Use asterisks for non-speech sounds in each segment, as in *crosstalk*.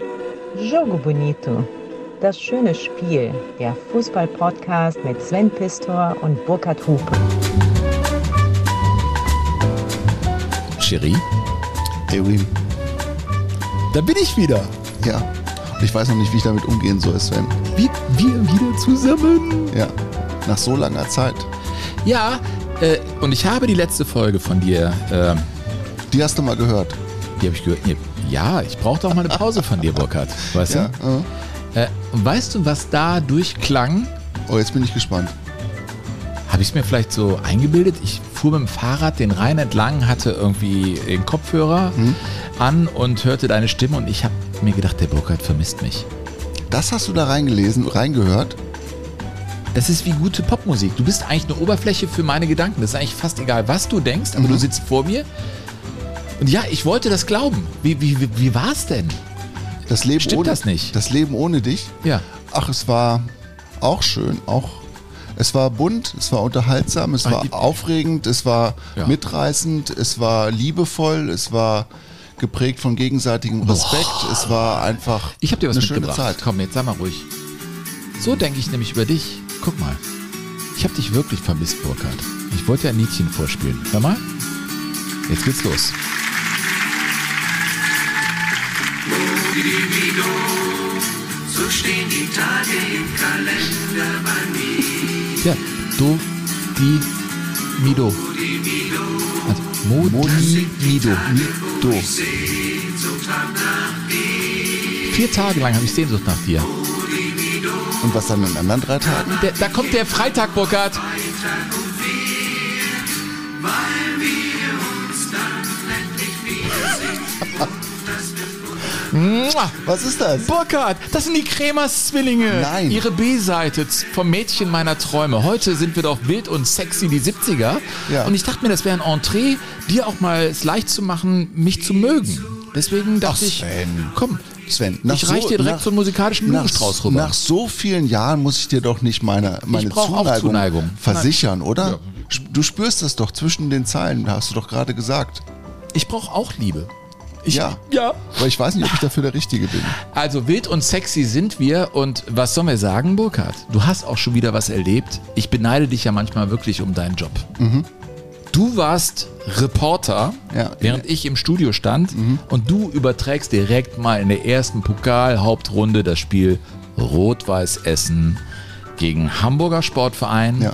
Jogo Bonito. Das schöne Spiel. Der Fußball-Podcast mit Sven Pistor und Burkhard Hupe. Cherie, Ewim, da bin ich wieder. ja. Und ich weiß noch nicht, wie ich damit umgehen soll, Sven. Wir, wir wieder zusammen. Ja. Nach so langer Zeit. Ja, äh, und ich habe die letzte Folge von dir, äh, Die hast du mal gehört. die habe ich gehört. Nee, ja, ich brauchte auch mal eine Pause von dir, Burkhard. Weißt Ja. du? Äh, und weißt du, was da durchklang? Oh, jetzt bin ich gespannt. Habe ich es mir vielleicht so eingebildet? Ich fuhr mit dem Fahrrad den Rhein entlang, hatte irgendwie den Kopfhörer an und hörte deine Stimme und ich habe mir gedacht, der Burkhard vermisst mich. Das hast du da reingelesen, reingehört? Das ist wie gute Popmusik. Du bist eigentlich eine Oberfläche für meine Gedanken. Das ist eigentlich fast egal, was du denkst, aber du sitzt vor mir. Und ja, ich wollte das glauben. Wie, wie, wie, wie war es denn? Das Leben Stimmt ohne das nicht? Das Leben ohne dich? Ja. Ach, es war auch schön, auch es war bunt, es war unterhaltsam, es war aufregend, es war Ja. mitreißend, es war liebevoll, es war geprägt von gegenseitigem Respekt, es war einfach Ich habe dir was eine schöne. Zeit. Komm, jetzt sei mal ruhig. So denke ich nämlich über dich. Guck mal. Ich habe dich wirklich vermisst, Burkhard. Ich wollte ja ein Liedchen vorspielen. Hör mal. Jetzt geht's los. So stehen die Tage im Kalender bei mir. Ja, do, di, mido. Also, mo, di, mido. Do. Sehnsucht hab nach dir. Vier Tage lang habe ich Sehnsucht nach dir. Und was dann in den anderen drei Tagen? Der, da kommt der Freitag, Burkhard. Weil wir uns dann endlich wiedersehen. *laughs* Was ist das? Burkhard, das sind die Kremers Zwillinge. Nein. Ihre B-Seite vom Mädchen meiner Träume. Heute sind wir doch wild und sexy, die 70er. Ja. Und ich dachte mir, das wäre ein Entree, dir auch mal es leicht zu machen, mich zu mögen. Deswegen dachte ich, Sven. komm, Sven, ich reich dir direkt so einen musikalischen nach, Blumenstrauß rüber. nach so vielen Jahren muss ich dir doch nicht meine, meine Zuneigung, Zuneigung. versichern, oder? Ja. Du spürst das doch zwischen den Zeilen, hast du doch gerade gesagt. ich brauche auch Liebe. Ich, Ja. Ja. Aber ich weiß nicht, ob ich dafür der Richtige bin. Also wild und sexy sind wir und was sollen wir sagen, Burkhard? Du hast auch schon wieder was erlebt. Ich beneide dich ja manchmal wirklich um deinen Job. Du warst Reporter, Ja. während ich im Studio stand und du überträgst direkt mal in der ersten Pokal-Hauptrunde das Spiel Rot-Weiß Essen gegen Hamburger Sportverein. Ja.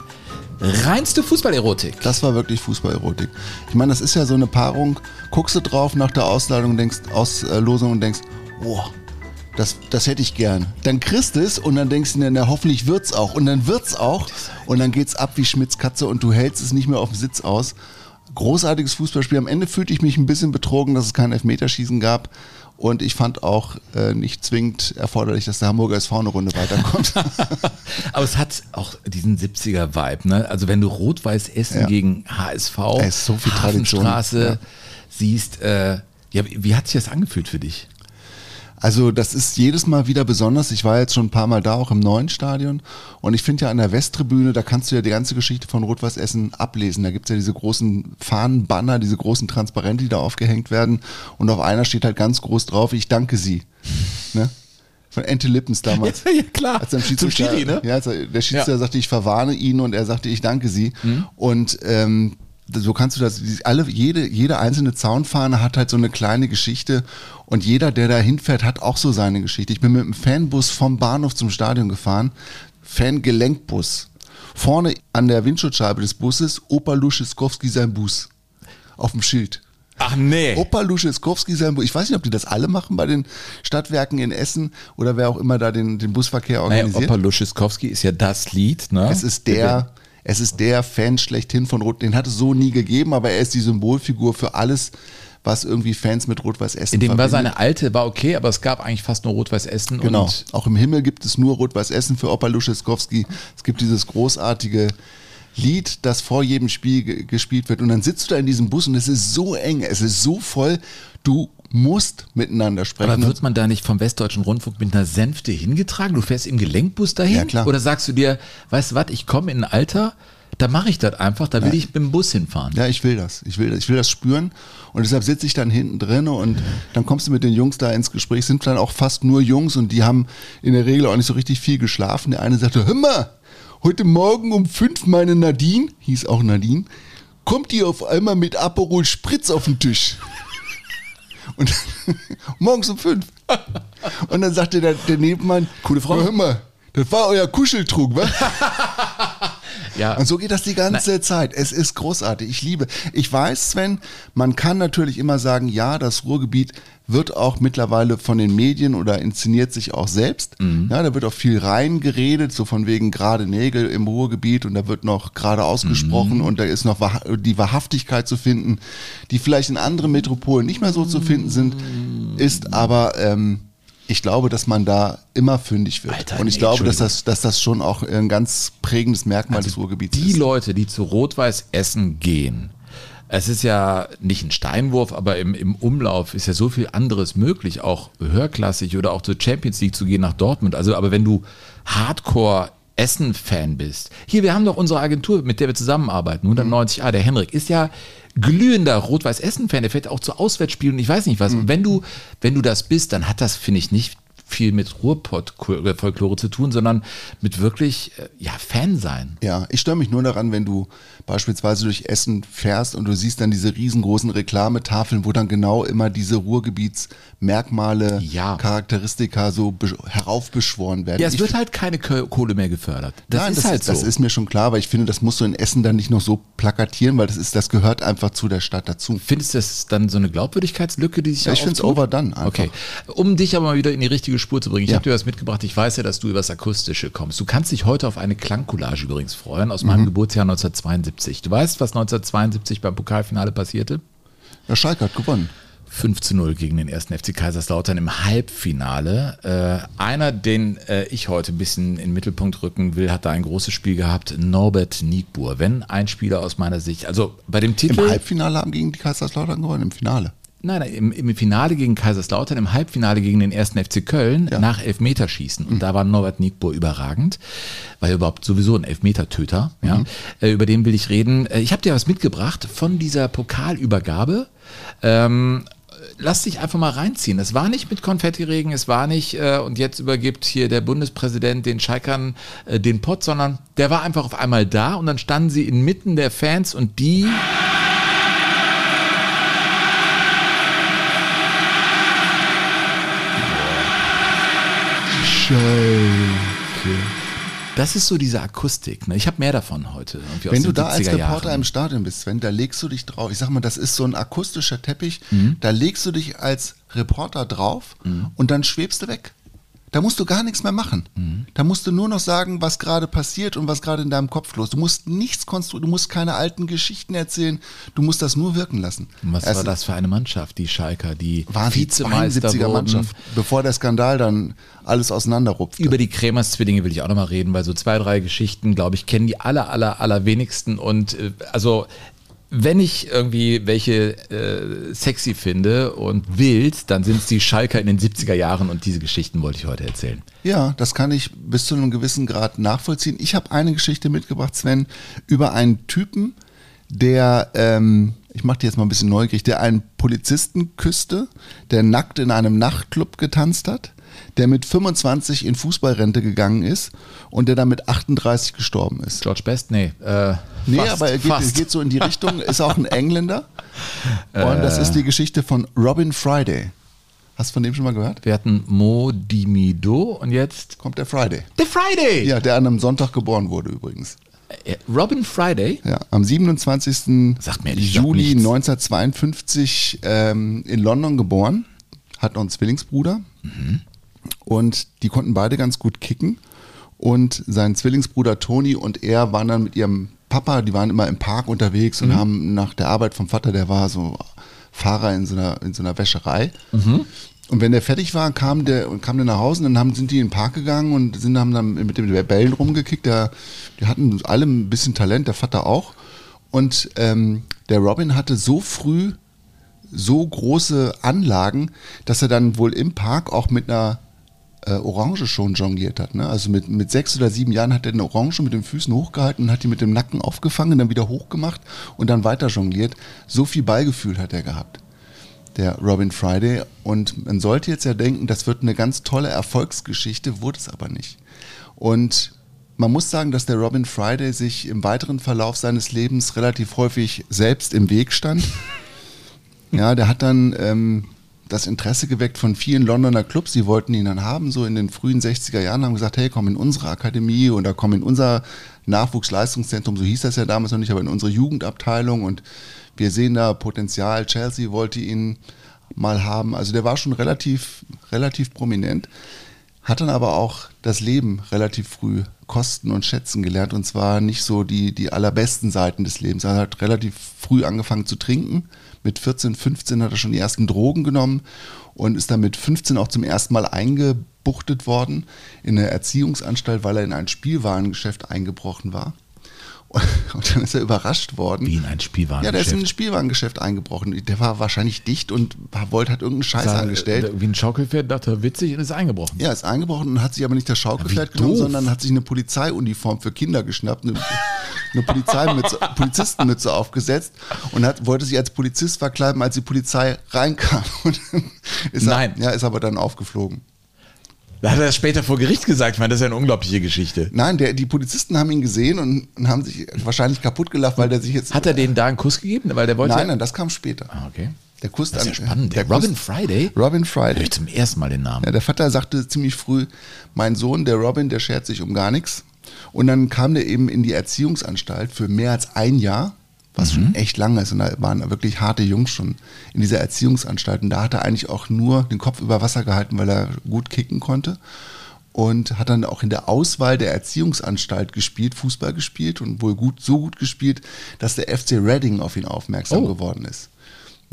Reinste Fußballerotik. Das war wirklich Fußballerotik. Ich meine, das ist ja so eine Paarung, guckst du drauf nach der Ausladung, denkst, Auslosung und denkst, boah, das, das hätte ich gern. Dann kriegst es und dann denkst du, dir, na, hoffentlich wird's auch. Und dann wird's auch. Und dann geht's ab wie Schmitz Katze und du hältst es nicht mehr auf dem Sitz aus. Großartiges Fußballspiel. Am Ende fühlte ich mich ein bisschen betrogen, dass es kein Elfmeterschießen gab. Und ich fand auch äh, nicht zwingend erforderlich, dass der Hamburger SV eine Runde weiterkommt. *laughs* *laughs* Aber es hat auch diesen 70er-Vibe, ne? Also wenn du Rot-Weiß Essen Ja. gegen HSV, so. Hafenstraße Ja. siehst, äh, ja, wie hat sich das angefühlt für dich? Also das ist jedes Mal wieder besonders. Ich war jetzt schon ein paar Mal da, auch im neuen Stadion. Und ich finde ja an der Westtribüne, da kannst du ja die ganze Geschichte von Rot-Weiß Essen ablesen. Da gibt's ja diese großen Fahnenbanner, diese großen Transparente, die da aufgehängt werden. Und auf einer steht halt ganz groß drauf, ich danke Sie. *laughs* Ne? Von Ente Lippens damals. Ja, klar. Als Zum Schiedsrichter, Schiri, ne? Ja, er, der Schiedsrichter Ja. sagte, ich verwarne ihn und er sagte, ich danke Sie. Und ähm, so kannst du das, alle, jede, jede einzelne Zaunfahne hat halt so eine kleine Geschichte und jeder, der da hinfährt, hat auch so seine Geschichte. Ich bin mit einem Fanbus vom Bahnhof zum Stadion gefahren, Fangelenkbus. Vorne an der Windschutzscheibe des Busses, Opa Luschiskowski sein Bus. Auf dem Schild. Ach nee. Opa Luschiskowski sein Bus. Ich weiß nicht, ob die das alle machen bei den Stadtwerken in Essen oder wer auch immer da den, den Busverkehr naja, organisiert. Opa Luschiskowski ist ja das Lied, ne? Es ist der, es ist der Fan schlechthin von Rot. Den hat es so nie gegeben, aber er ist die Symbolfigur für alles, was irgendwie Fans mit Rot-Weiß Essen In dem war verbindet. seine alte, war okay, aber es gab eigentlich fast nur Rot-Weiß Essen. Genau. Und Auch im Himmel gibt es nur Rot-Weiß Essen für Opa Luscheskowski. Es gibt dieses großartige Lied, das vor jedem Spiel ge- gespielt wird. Und dann sitzt du da in diesem Bus und es ist so eng, es ist so voll. Du musst miteinander sprechen. aber wird man da nicht vom Westdeutschen Rundfunk mit einer Sänfte hingetragen? Du fährst im Gelenkbus dahin? Ja, klar. Oder sagst du dir, weißt du was, ich komme in ein Alter, Da mache ich das einfach, da will Ja. ich mit dem Bus hinfahren. Ja, ich will das. Ich will das, ich will das spüren. Und deshalb sitze ich dann hinten drin und dann kommst du mit den Jungs da ins Gespräch. Es Sind dann auch fast nur Jungs und die haben in der Regel auch nicht so richtig viel geschlafen. Der eine sagte, hör mal, heute Morgen um fünf meine Nadine, hieß auch Nadine, kommt die auf einmal mit Aperol Spritz auf den Tisch. Und *laughs* morgens um fünf. Und dann sagte der, der Nebenmann, Coole Frau. Hör mal, das war euer Kuscheltrug, wa? *laughs* Ja, Und so geht das die ganze Zeit. Es ist großartig. Ich liebe. Ich weiß, Sven, man kann natürlich immer sagen, ja, das Ruhrgebiet wird auch mittlerweile von den Medien oder inszeniert sich auch selbst. Ja, da wird auch viel reingeredet, so von wegen gerade Nägel im Ruhrgebiet und da wird noch gerade ausgesprochen und da ist noch die Wahrhaftigkeit zu finden, die vielleicht in anderen Metropolen nicht mehr so zu finden sind, ist aber ähm, ich glaube, dass man da immer fündig wird. Alter, und ich nee, glaube, dass das, dass das schon auch ein ganz prägendes Merkmal des Ruhrgebiets die ist. Leute, die zu Rot-Weiß Essen gehen, es ist ja nicht ein Steinwurf, aber im, im Umlauf ist ja so viel anderes möglich, auch höherklassig oder auch zur Champions League zu gehen nach Dortmund. Also, aber wenn du Hardcore Essen-Fan bist, hier, wir haben doch unsere Agentur, mit der wir zusammenarbeiten, 190a, der Henrik, ist ja glühender Rot-Weiß Essen-Fan, der fährt auch zu Auswärtsspielen und ich weiß nicht was. Und wenn du, wenn du das bist, dann hat das, finde ich, nicht viel mit Ruhrpott-Folklore zu tun, sondern mit wirklich, äh, ja, Fan sein. Ja, ich störe mich nur daran, wenn du beispielsweise durch Essen fährst und du siehst dann diese riesengroßen Reklametafeln, wo dann genau immer diese Ruhrgebietsmerkmale, Ja. Charakteristika so be- heraufbeschworen werden. Ja, es Ich wird halt keine Kohle mehr gefördert. Das Nein, ist das, halt ist, so. das ist mir schon klar, weil ich finde, das musst du in Essen dann nicht noch so plakatieren, weil das ist, das gehört einfach zu der Stadt dazu. Findest du das dann so eine Glaubwürdigkeitslücke, die sich Ja, ich find's auftut? overdone einfach. Okay. Um dich aber mal wieder in die richtige Spur zu bringen. Ich Ja. habe dir was mitgebracht. Ich weiß ja, dass du übers Akustische kommst. Du kannst dich heute auf eine Klangcollage übrigens freuen aus Mhm. meinem Geburtsjahr 1972. Du weißt, was 1972 beim Pokalfinale passierte? Ja, Schalke hat gewonnen. 5 zu 0 gegen den ersten FC Kaiserslautern im Halbfinale. Äh, einer, den äh, ich heute ein bisschen in den Mittelpunkt rücken will, hat da ein großes Spiel gehabt, Norbert Niebuhr. Wenn ein Spieler aus meiner Sicht, also bei dem Titel... Im Halbfinale haben gegen die Kaiserslautern gewonnen, im Finale. Nein, nein im, im Finale gegen Kaiserslautern, im Halbfinale gegen den ersten FC Köln Ja. nach Elfmeterschießen. Und da war Norbert Niebuhr überragend, war ja überhaupt sowieso ein Elfmetertöter. Ja. Äh, über den will ich reden. Äh, Ich habe dir was mitgebracht von dieser Pokalübergabe. Ähm, lass dich einfach mal reinziehen. Es war nicht mit Konfettiregen, es war nicht, äh, und jetzt übergibt hier der Bundespräsident den Schalkern äh, den Pott, sondern der war einfach auf einmal da und dann standen sie inmitten der Fans und die. Schalke. Das ist so diese Akustik. Ne? Ich habe mehr davon heute. Wenn du da als 70er Reporter Jahren. im Stadion bist, Sven, da legst du dich drauf. Ich sag mal, das ist so ein akustischer Teppich. Mhm. Da legst du dich als Reporter drauf und dann schwebst du weg. Da musst du gar nichts mehr machen. Mhm. Da musst du nur noch sagen, was gerade passiert und was gerade in deinem Kopf los. Du musst nichts konstruieren, du musst keine alten Geschichten erzählen. Du musst das nur wirken lassen. Und Was Es war das für eine Mannschaft, die Schalker, die Vizemeister 72er wurden? Mannschaft, bevor der Skandal dann alles auseinanderrupfte. Über die Kremers-Zwillinge will ich auch nochmal reden, weil so zwei, drei Geschichten, glaube ich, kennen die aller, aller, aller wenigsten. Und äh, also, wenn ich irgendwie welche äh, sexy finde und wild, dann sind es die Schalker in den 70er Jahren und diese Geschichten wollte ich heute erzählen. Ja, das kann ich bis zu einem gewissen Grad nachvollziehen. Ich habe eine Geschichte mitgebracht, Sven, über einen Typen, der, ähm, ich mache dir jetzt mal ein bisschen neugierig, der einen Polizisten küsste, der nackt in einem Nachtclub getanzt hat, der mit 25 in Fußballrente gegangen ist und der dann mit 38 gestorben ist. George Best? Nee. Äh, Nee, fast, aber er geht, er geht so in die Richtung, ist auch ein *laughs* Engländer. Und das ist die Geschichte von Robin Friday. Hast du von dem schon mal gehört? Wir hatten Mo Dimido und jetzt Kommt der Friday. The Friday. Ja, der an einem Sonntag geboren wurde übrigens. Äh, Robin Friday. Ja, am 27. Sagt mir ehrlich Juli nichts. 1952 ähm, in London geboren, hat noch einen Zwillingsbruder und die konnten beide ganz gut kicken und sein Zwillingsbruder Tony und er waren dann mit ihrem Papa, die waren immer im Park unterwegs und haben nach der Arbeit vom Vater, der war so Fahrer in so einer, in so einer Wäscherei. Und wenn der fertig war, kam der und kam der nach Hause und dann haben, sind die in den Park gegangen und sind, haben dann mit den Bällen rumgekickt. Der, die hatten alle ein bisschen Talent, der Vater auch. Und ähm, der Robin hatte so früh so große Anlagen, dass er dann wohl im Park auch mit einer äh, Orange schon jongliert hat. Ne? Also mit, mit sechs oder sieben Jahren hat er eine Orange mit den Füßen hochgehalten und hat die mit dem Nacken aufgefangen, dann wieder hochgemacht und dann weiter jongliert. So viel Beigefühl hat er gehabt, der Robin Friday. Und man sollte jetzt ja denken, das wird eine ganz tolle Erfolgsgeschichte, wurde es aber nicht. Und man muss sagen, dass der Robin Friday sich im weiteren Verlauf seines Lebens relativ häufig selbst im Weg stand. *laughs* Ja, der hat dann ähm, das Interesse geweckt von vielen Londoner Clubs, die wollten ihn dann haben, so in den frühen 60er Jahren, haben gesagt, hey, komm in unsere Akademie oder komm in unser Nachwuchsleistungszentrum, so hieß das ja damals noch nicht, aber in unsere Jugendabteilung und wir sehen da Potenzial. Chelsea wollte ihn mal haben. Also der war schon relativ, relativ prominent, hat dann aber auch das Leben relativ früh kosten und schätzen gelernt und zwar nicht so die, die allerbesten Seiten des Lebens. Er hat relativ früh angefangen zu trinken. Mit 14, 15 hat er schon die ersten Drogen genommen und ist dann mit 15 auch zum ersten Mal eingebuchtet worden in eine Erziehungsanstalt, weil er in ein Spielwarengeschäft eingebrochen war. *laughs* Und dann ist er überrascht worden. Wie in ein Spielwarengeschäft. Ja, der ist in ein Spielwarengeschäft eingebrochen. Der war wahrscheinlich dicht und wollte hat irgendeinen Scheiß angestellt. Wie ein Schaukelpferd, dachte er, witzig und ist eingebrochen. Ja, ist eingebrochen und hat sich aber nicht das Schaukelpferd wie genommen, sondern hat sich eine Polizeiuniform für Kinder geschnappt, eine, Polizeimütze, Polizistenmütze aufgesetzt und hat, wollte sich als Polizist verkleiden, als die Polizei reinkam. *laughs* Und ist Nein. Er, ja, ist aber dann aufgeflogen. Da hat er das später vor Gericht gesagt. Ich meine, das ist ja eine unglaubliche Geschichte. Nein, der, die Polizisten haben ihn gesehen und, und haben sich wahrscheinlich kaputt gelacht, weil der sich jetzt. Hat er denen da einen Kuss gegeben? Weil der wollte Nein, nein, das kam später. Ah, okay. Der Kuss Das ist ja spannend. Der, der Robin Kuss- Friday? Robin Hör Friday. ich zum ersten Mal den Namen. Ja, der Vater sagte ziemlich früh, mein Sohn, der Robin, der schert sich um gar nichts. Und dann kam der eben in die Erziehungsanstalt für mehr als ein Jahr, was schon echt lang ist. Und da waren wirklich harte Jungs schon in dieser Erziehungsanstalt. Und da hat er eigentlich auch nur den Kopf über Wasser gehalten, weil er gut kicken konnte. Und hat dann auch in der Auswahl der Erziehungsanstalt gespielt, Fußball gespielt und wohl gut, so gut gespielt, dass der FC Reading auf ihn aufmerksam Oh. geworden ist.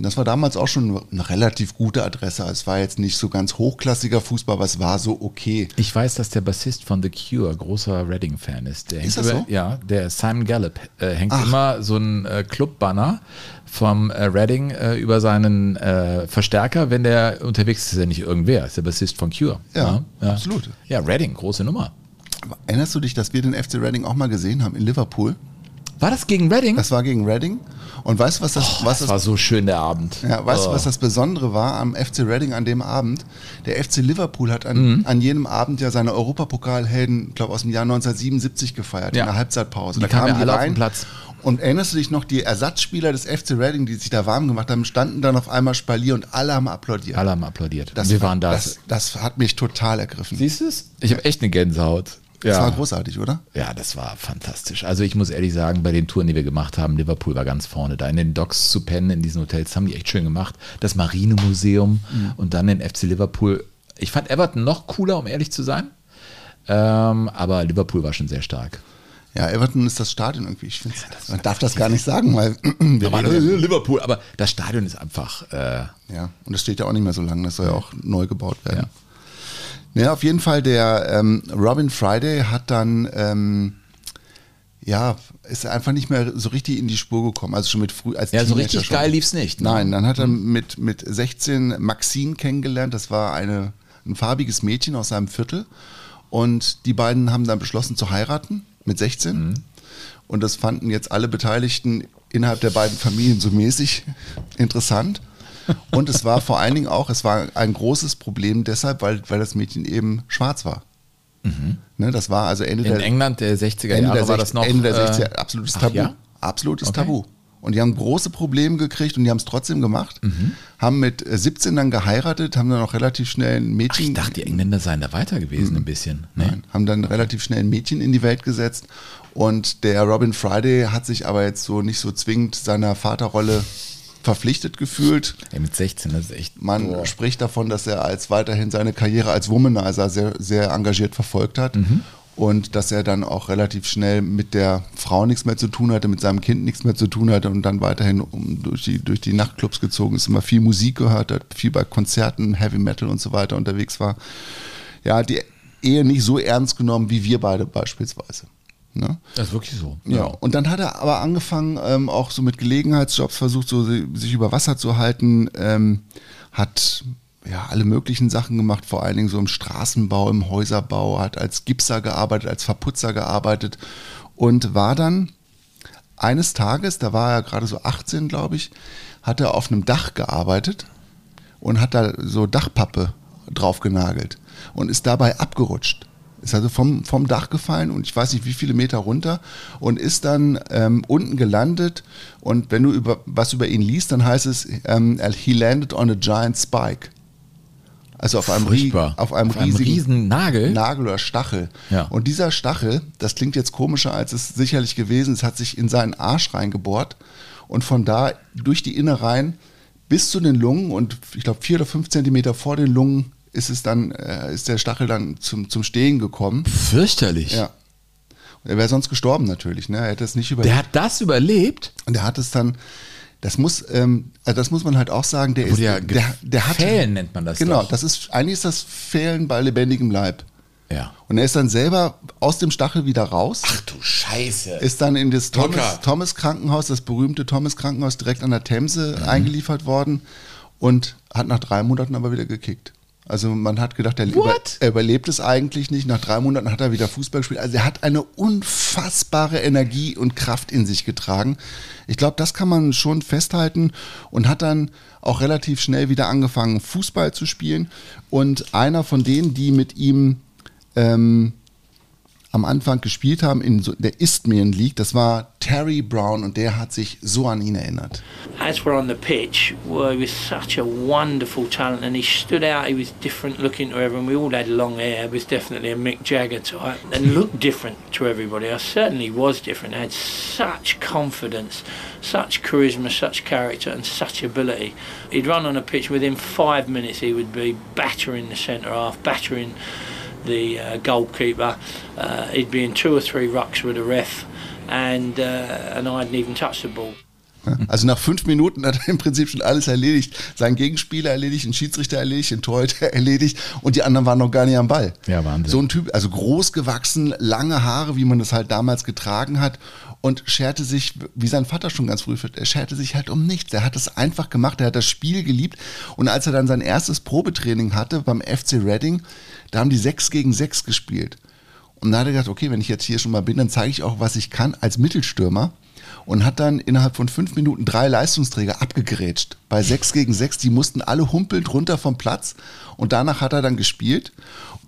Das war damals auch schon eine relativ gute Adresse. Es war jetzt nicht so ganz hochklassiger Fußball, aber es war so okay. Ich weiß, dass der Bassist von The Cure großer Reading-Fan ist. Der Ist das über, so? Ja, der Simon Gallup äh, hängt Ach. immer so ein äh, Club-Banner vom äh, Reading äh, über seinen äh, Verstärker, wenn der unterwegs ist. Ist ja nicht irgendwer, ist der Bassist von Cure. Ja, absolut. Ja, Reading, große Nummer. Erinnerst du dich, dass wir den FC Reading auch mal gesehen haben in Liverpool? War das gegen Reading? Das war gegen Reading. Und weißt du, was das, Oh, was das war so schön der Abend. Ja, weißt du, Oh. was das Besondere war am FC Reading an dem Abend? Der FC Liverpool hat an, Mhm. an jenem Abend ja seine Europapokalhelden, ich glaube aus dem Jahr 1977 gefeiert, Ja. in der Halbzeitpause. Die kamen ja alle auf den Platz. Und erinnerst du dich noch, die Ersatzspieler des FC Reading, die sich da warm gemacht haben, standen dann auf einmal Spalier und alle haben applaudiert. Alle haben applaudiert. Das Wir war- waren da. Das, das hat mich total ergriffen. Siehst du es? Ich habe echt eine Gänsehaut. Ja. Das war großartig, oder? Ja, das war fantastisch. Also ich muss ehrlich sagen, bei den Touren, die wir gemacht haben, Liverpool war ganz vorne. Da in den Docks zu pennen, in diesen Hotels, haben die echt schön gemacht. Das Marinemuseum und dann den FC Liverpool. Ich fand Everton noch cooler, um ehrlich zu sein. Ähm, aber Liverpool war schon sehr stark. Ja, Everton ist das Stadion irgendwie. Ich finde, man darf das gar nicht sagen, weil *clears throat* wir ja- Liverpool, aber das Stadion ist einfach. Äh, Ja, und das steht ja auch nicht mehr so lange, das soll ja auch neu gebaut werden. Ja, auf jeden Fall, der ähm, Robin Friday hat dann, ähm, ja, ist einfach nicht mehr so richtig in die Spur gekommen. Also schon mit früh als ja, so Teenager richtig schon. geil lief's nicht. ne? Nein, dann hat er mit, mit 16 Maxine kennengelernt. Das war eine, ein farbiges Mädchen aus seinem Viertel. Und die beiden haben dann beschlossen zu heiraten mit 16. Mhm. Und das fanden jetzt alle Beteiligten innerhalb der beiden Familien so mäßig *laughs* interessant. Und es war vor allen Dingen auch, es war ein großes Problem deshalb, weil, weil das Mädchen eben schwarz war. Ne, das war also Ende Mhm. In der England der 60er Ende Jahre der, war 60, das noch. Ende der äh, 60er, absolutes ach Tabu. ja? Absolutes Okay. Tabu. Und die haben große Probleme gekriegt und die haben es trotzdem gemacht. Mhm. Haben mit äh, 17 dann geheiratet, haben dann auch relativ schnell ein Ach, Mädchen. ich dachte, die Engländer seien da weiter gewesen, ein bisschen. Nee. Nein, haben dann relativ schnell ein Mädchen in die Welt gesetzt. Und der Robin Friday hat sich aber jetzt so nicht so zwingend seiner Vaterrolle verpflichtet gefühlt. Ey, mit 16, das ist echt. Man boah. spricht davon, dass er als weiterhin seine Karriere als Womanizer sehr, sehr engagiert verfolgt hat. Und dass er dann auch relativ schnell mit der Frau nichts mehr zu tun hatte, mit seinem Kind nichts mehr zu tun hatte und dann weiterhin um, durch, die, durch die Nachtclubs gezogen ist, immer viel Musik gehört hat, viel bei Konzerten, Heavy Metal und so weiter unterwegs war. Ja, die Ehe nicht so ernst genommen wie wir beide beispielsweise. Ne? Das ist wirklich so. Ja, und dann hat er aber angefangen, ähm, auch so mit Gelegenheitsjobs versucht, so si- sich über Wasser zu halten, ähm, hat ja, alle möglichen Sachen gemacht, vor allen Dingen so im Straßenbau, im Häuserbau, hat als Gipser gearbeitet, als Verputzer gearbeitet und war dann eines Tages, da war er gerade so 18, glaube ich, hat er auf einem Dach gearbeitet und hat da so Dachpappe drauf genagelt und ist dabei abgerutscht. Ist also vom, vom Dach gefallen und ich weiß nicht wie viele Meter runter und ist dann ähm, unten gelandet. Und wenn du über, was über ihn liest, dann heißt es, ähm, he landed on a giant spike. Also auf einem, Furchtbar. auf einem Auf einem riesigen riesen Nagel? Nagel oder Stachel. Ja. Und dieser Stachel, das klingt jetzt komischer, als es sicherlich gewesen ist, hat sich in seinen Arsch reingebohrt und von da durch die Innereien bis zu den Lungen und ich glaube vier oder fünf Zentimeter vor den Lungen ist es dann, äh, ist der Stachel dann zum, zum Stehen gekommen. Fürchterlich. Ja. Und er wäre sonst gestorben natürlich, ne? Er hätte es nicht überlebt. Der hat das überlebt? und er hat es dann, das muss, ähm, also das muss man halt auch sagen, der ist, Wurde ja der, der hat, Fehlen nennt man das Genau, doch. das ist, eigentlich ist das Fehlen bei lebendigem Leib. Ja. Und er ist dann selber aus dem Stachel wieder raus. Ach du Scheiße. ist dann in das Thomas. Thomas Krankenhaus, das berühmte Thomas Krankenhaus direkt an der Themse eingeliefert worden und hat nach drei Monaten aber wieder gekickt. Also man hat gedacht, er, über, er überlebt es eigentlich nicht. Nach drei Monaten hat er wieder Fußball gespielt. Also er hat eine unfassbare Energie und Kraft in sich getragen. Ich glaube, das kann man schon festhalten und hat dann auch relativ schnell wieder angefangen, Fußball zu spielen. Und einer von denen, die mit ihm ähm, am Anfang gespielt haben in der Isthmian League, das war Terry Brown und der hat sich so an ihn erinnert. as we're on the pitch, well, he was such a wonderful talent and he stood out. He was different looking to everyone. We all had long hair. He was definitely a Mick Jagger type and looked different to everybody. I certainly was different. had such confidence, such charisma, such character and such ability. He'd run on a pitch within five minutes he would be battering the centre half, battering the uh, goalkeeper. Uh, he'd be in two or three rucks with a ref and, uh, and I hadn't even touched the ball. *laughs* Also nach fünf Minuten hat er im Prinzip schon alles erledigt. Seinen Gegenspieler erledigt, den Schiedsrichter erledigt, den Torhüter *laughs* erledigt und die anderen waren noch gar nicht am Ball. Ja, Wahnsinn. So ein Typ, also groß gewachsen, lange Haare, wie man das halt damals getragen hat und scherte sich, wie sein Vater schon ganz früh, er scherte sich halt um nichts. Er hat es einfach gemacht, er hat das Spiel geliebt und als er dann sein erstes Probetraining hatte beim FC Reading, da haben die 6 gegen 6 gespielt. Und da hat er gedacht, okay, wenn ich jetzt hier schon mal bin, dann zeige ich auch, was ich kann als Mittelstürmer. Und hat dann innerhalb von fünf Minuten drei Leistungsträger abgegrätscht. Bei sechs gegen sechs, die mussten alle humpelnd runter vom Platz. Und danach hat er dann gespielt.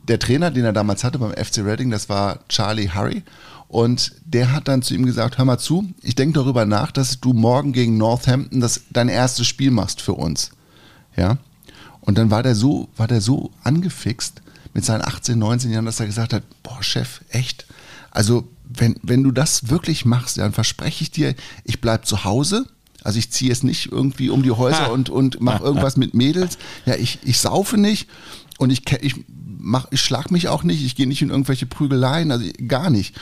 Der Trainer, den er damals hatte beim FC Reading, das war Charlie Hurry. Und der hat dann zu ihm gesagt, hör mal zu, ich denke darüber nach, dass du morgen gegen Northampton das, dein erstes Spiel machst für uns. Ja. Und dann war der so, war der so angefixt mit seinen 18, 19 Jahren, dass er gesagt hat, boah, Chef, echt. Also, wenn, wenn du das wirklich machst, dann verspreche ich dir, ich bleib zu Hause. Also ich ziehe jetzt nicht irgendwie um die Häuser *laughs* und, und mache irgendwas mit Mädels. Ja, ich, ich saufe nicht und ich, ich, mach, ich schlag mich auch nicht, ich gehe nicht in irgendwelche Prügeleien, also gar nicht.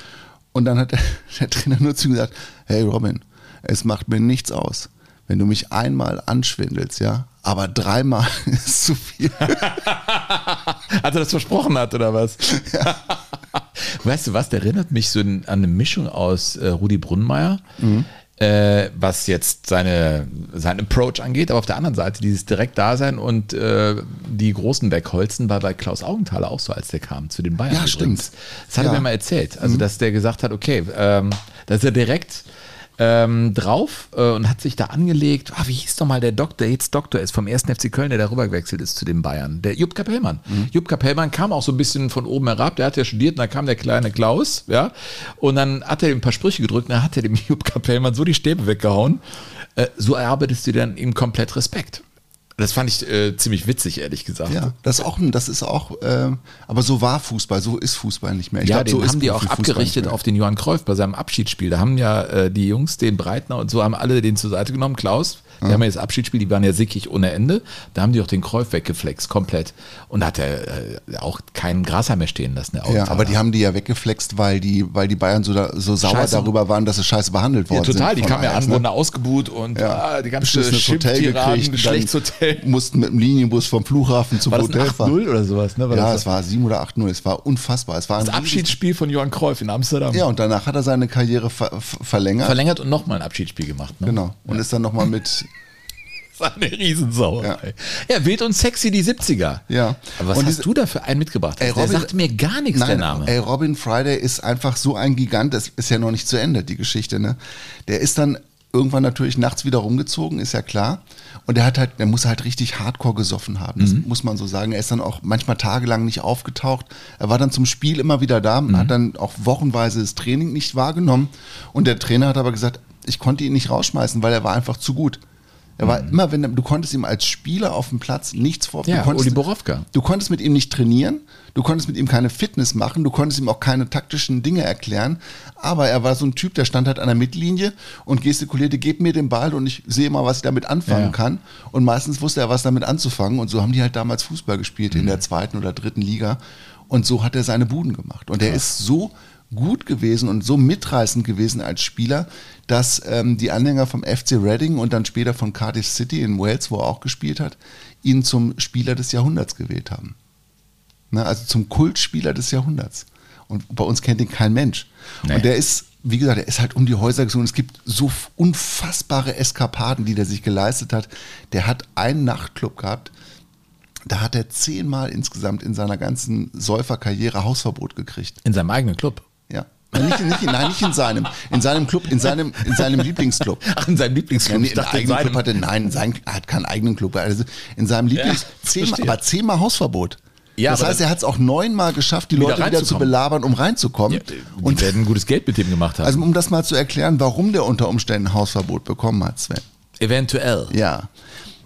Und dann hat der, *laughs* der Trainer nur zu ihm gesagt, hey Robin, es macht mir nichts aus, wenn du mich einmal anschwindelst, ja, aber dreimal *laughs* ist zu viel. *laughs* Als er das versprochen hat, oder was? Weißt du was, der erinnert mich so an eine Mischung aus äh, Rudi Brunnmeier, äh, was jetzt seine, sein Approach angeht, aber auf der anderen Seite dieses direkt Dasein und äh, die großen Wegholzen war bei Klaus Augenthaler auch so, als der kam zu den Bayern. Ja, übrigens. stimmt. Das hat er Ja. mir mal erzählt. Also, dass der gesagt hat, okay, ähm, da ist er direkt ähm, drauf äh, und hat sich da angelegt. Ah, wie hieß doch mal der Doktor, der jetzt Doktor ist vom 1. FC Köln, der darüber gewechselt ist zu den Bayern? Der Jupp Kapellmann. Jupp Kapellmann kam auch so ein bisschen von oben herab. Der hat ja studiert und dann kam der kleine Klaus, ja. Und dann hat er ihm ein paar Sprüche gedrückt und dann hat er dem *laughs* Jupp Kapellmann so die Stäbe weggehauen. Äh, so erarbeitest du dann ihm komplett Respekt. Das fand ich äh, ziemlich witzig, ehrlich gesagt. Ja, das ist auch, ein- das ist auch, ähm, aber so war Fußball, so ist Fußball nicht mehr. Ich ja, glaub, so den ist haben die auch Profifußball abgerichtet auf den Johann Cruyff bei seinem Abschiedsspiel. Da haben ja äh, die Jungs, den Breitner und so, haben alle den zur Seite genommen. Klaus, die haben ja das Abschiedsspiel, die waren ja sickig ohne Ende. Da haben die auch den Cruyff weggeflext, komplett. Und da hat er äh, auch keinen Grashalm mehr stehen lassen. Ja, aber die haben die ja weggeflext, weil die, weil die Bayern so, da, so sauer Scheiße. darüber waren, dass sie scheiße behandelt ja, worden total, sind. die kamen ja an, ne? wurden ausgebuht und Ja, ah, die ganze Hotel Geschlechtshotel. mussten mit dem Linienbus vom Flughafen zum War Hotel fahren. 8-0 oder sowas? Ne? War Ja, es war 7 oder 8-0, es war unfassbar. Es war das Abschiedsspiel von Johann Cruyff in Amsterdam. Ja, und danach hat er seine Karriere ver ver verlängert. Verlängert und nochmal ein Abschiedsspiel gemacht. Ne? Genau. Und ist dann nochmal mit ist eine Riesensauerei. Ja. wild und sexy, die 70er. Ja. Aber was Und hast diese- du da für einen mitgebracht? Ey, der Robin- sagt mir gar nichts, der Name. Ey, Robin Friday ist einfach so ein Gigant, das ist ja noch nicht zu Ende, die Geschichte, ne? Der ist dann irgendwann natürlich nachts wieder rumgezogen, ist ja klar. Und der hat halt, der muss halt richtig hardcore gesoffen haben, das muss man so sagen. Er ist dann auch manchmal tagelang nicht aufgetaucht. Er war dann zum Spiel immer wieder da, hat dann auch wochenweise das Training nicht wahrgenommen. Und der Trainer hat aber gesagt, ich konnte ihn nicht rausschmeißen, weil er war einfach zu gut. Er war immer, wenn du konntest ihm als Spieler auf dem Platz nichts vor. Ja, du konntest, Uli Borowka. Du konntest mit ihm nicht trainieren, du konntest mit ihm keine Fitness machen, du konntest ihm auch keine taktischen Dinge erklären, aber er war so ein Typ, der stand halt an der Mittellinie und gestikulierte, gib mir den Ball und ich sehe mal, was ich damit anfangen Ja. kann. Und meistens wusste er, was damit anzufangen und so haben die halt damals Fußball gespielt in der zweiten oder dritten Liga und so hat er seine Buden gemacht. Und er ist so gut gewesen und so mitreißend gewesen als Spieler, dass ähm, die Anhänger vom FC Reading und dann später von Cardiff City in Wales, wo er auch gespielt hat, ihn zum Spieler des Jahrhunderts gewählt haben. Ne, also zum Kultspieler des Jahrhunderts. Und bei uns kennt ihn kein Mensch. Nee. Und der ist, wie gesagt, er ist halt um die Häuser gesungen. Es gibt so unfassbare Eskapaden, die der sich geleistet hat. Der hat einen Nachtclub gehabt, da hat er zehnmal insgesamt in seiner ganzen Säuferkarriere Hausverbot gekriegt. In seinem eigenen Club. Nicht, nicht, nein, nicht in seinem. In seinem Club, in seinem, in seinem Lieblingsclub. *laughs* Ach, in seinem Lieblingsclub. Ja, nee, eigenen Club hatte, nein, sein, er hat keinen eigenen Club. Also in seinem Lieblings, Ja, *laughs* zehnmal, aber zehnmal Hausverbot. Ja, das heißt, er hat es auch neunmal geschafft, die Wieder Leute wieder zu belabern, um reinzukommen. Ja, und werden gutes Geld mit dem gemacht haben. also um das mal zu erklären, warum der unter Umständen Hausverbot bekommen hat, Sven. Eventuell. Ja.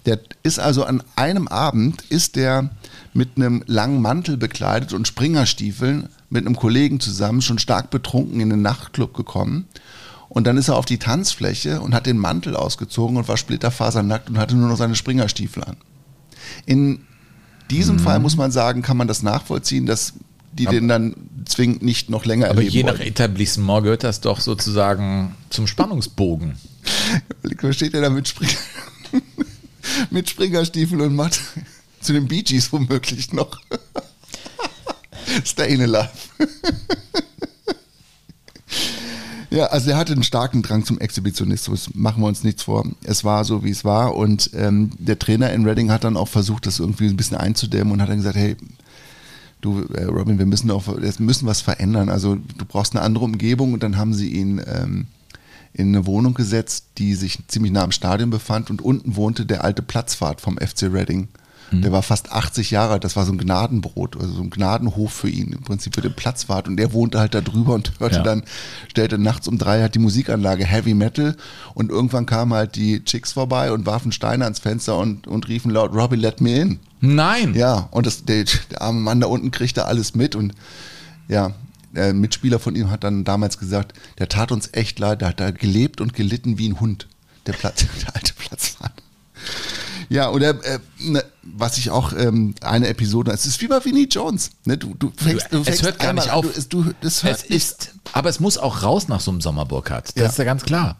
Der ist also an einem Abend ist der mit einem langen Mantel bekleidet und Springerstiefeln mit einem Kollegen zusammen schon stark betrunken in den Nachtclub gekommen. Und dann ist er auf die Tanzfläche und hat den Mantel ausgezogen und war splitterfasernackt und hatte nur noch seine Springerstiefel an. In diesem Fall muss man sagen, kann man das nachvollziehen, dass die den dann zwingend nicht noch länger Aber erleben je nach. Etablissement gehört das doch sozusagen zum Spannungsbogen. *laughs* Was steht der da mit, Spring *laughs* mit Springerstiefeln und macht *laughs* zu den Bee Gees womöglich noch. *laughs* Stay in alive. *laughs* ja, also er hatte einen starken Drang zum Exhibitionismus, machen wir uns nichts vor. Es war so, wie es war und ähm, der Trainer in Reading hat dann auch versucht, das irgendwie ein bisschen einzudämmen und hat dann gesagt, hey, du äh, Robin, wir müssen auch, wir müssen was verändern. Also du brauchst eine andere Umgebung und dann haben sie ihn ähm, in eine Wohnung gesetzt, die sich ziemlich nah am Stadion befand und unten wohnte der alte Platzwart vom FC Reading. Der war fast 80 Jahre alt, das war so ein Gnadenbrot, also so ein Gnadenhof für ihn, im Prinzip für den Platzwart. Und der wohnte halt da drüber und *laughs* hörte Ja. dann, stellte nachts um drei halt die Musikanlage Heavy Metal und irgendwann kamen halt die Chicks vorbei und warfen Steine ans Fenster und, und riefen laut, Robbie, let me in. Nein. Ja, und das, der, der arme Mann da unten kriegte alles mit und ja, der Mitspieler von ihm hat dann damals gesagt, der tat uns echt leid, der hat da gelebt und gelitten wie ein Hund, der, Platz, *laughs* der alte Platzwart. Ja, oder äh, ne, was ich auch ähm, eine Episode, es ist wie bei Vinnie Jones. Ne? Du, du fängst, du es fängst hört gar einmal nicht an, auf. Du, es- du, das hört Es ist, aber es muss auch raus nach so einem Sommer, Burkhardt. Das Ja. ist ja ganz klar.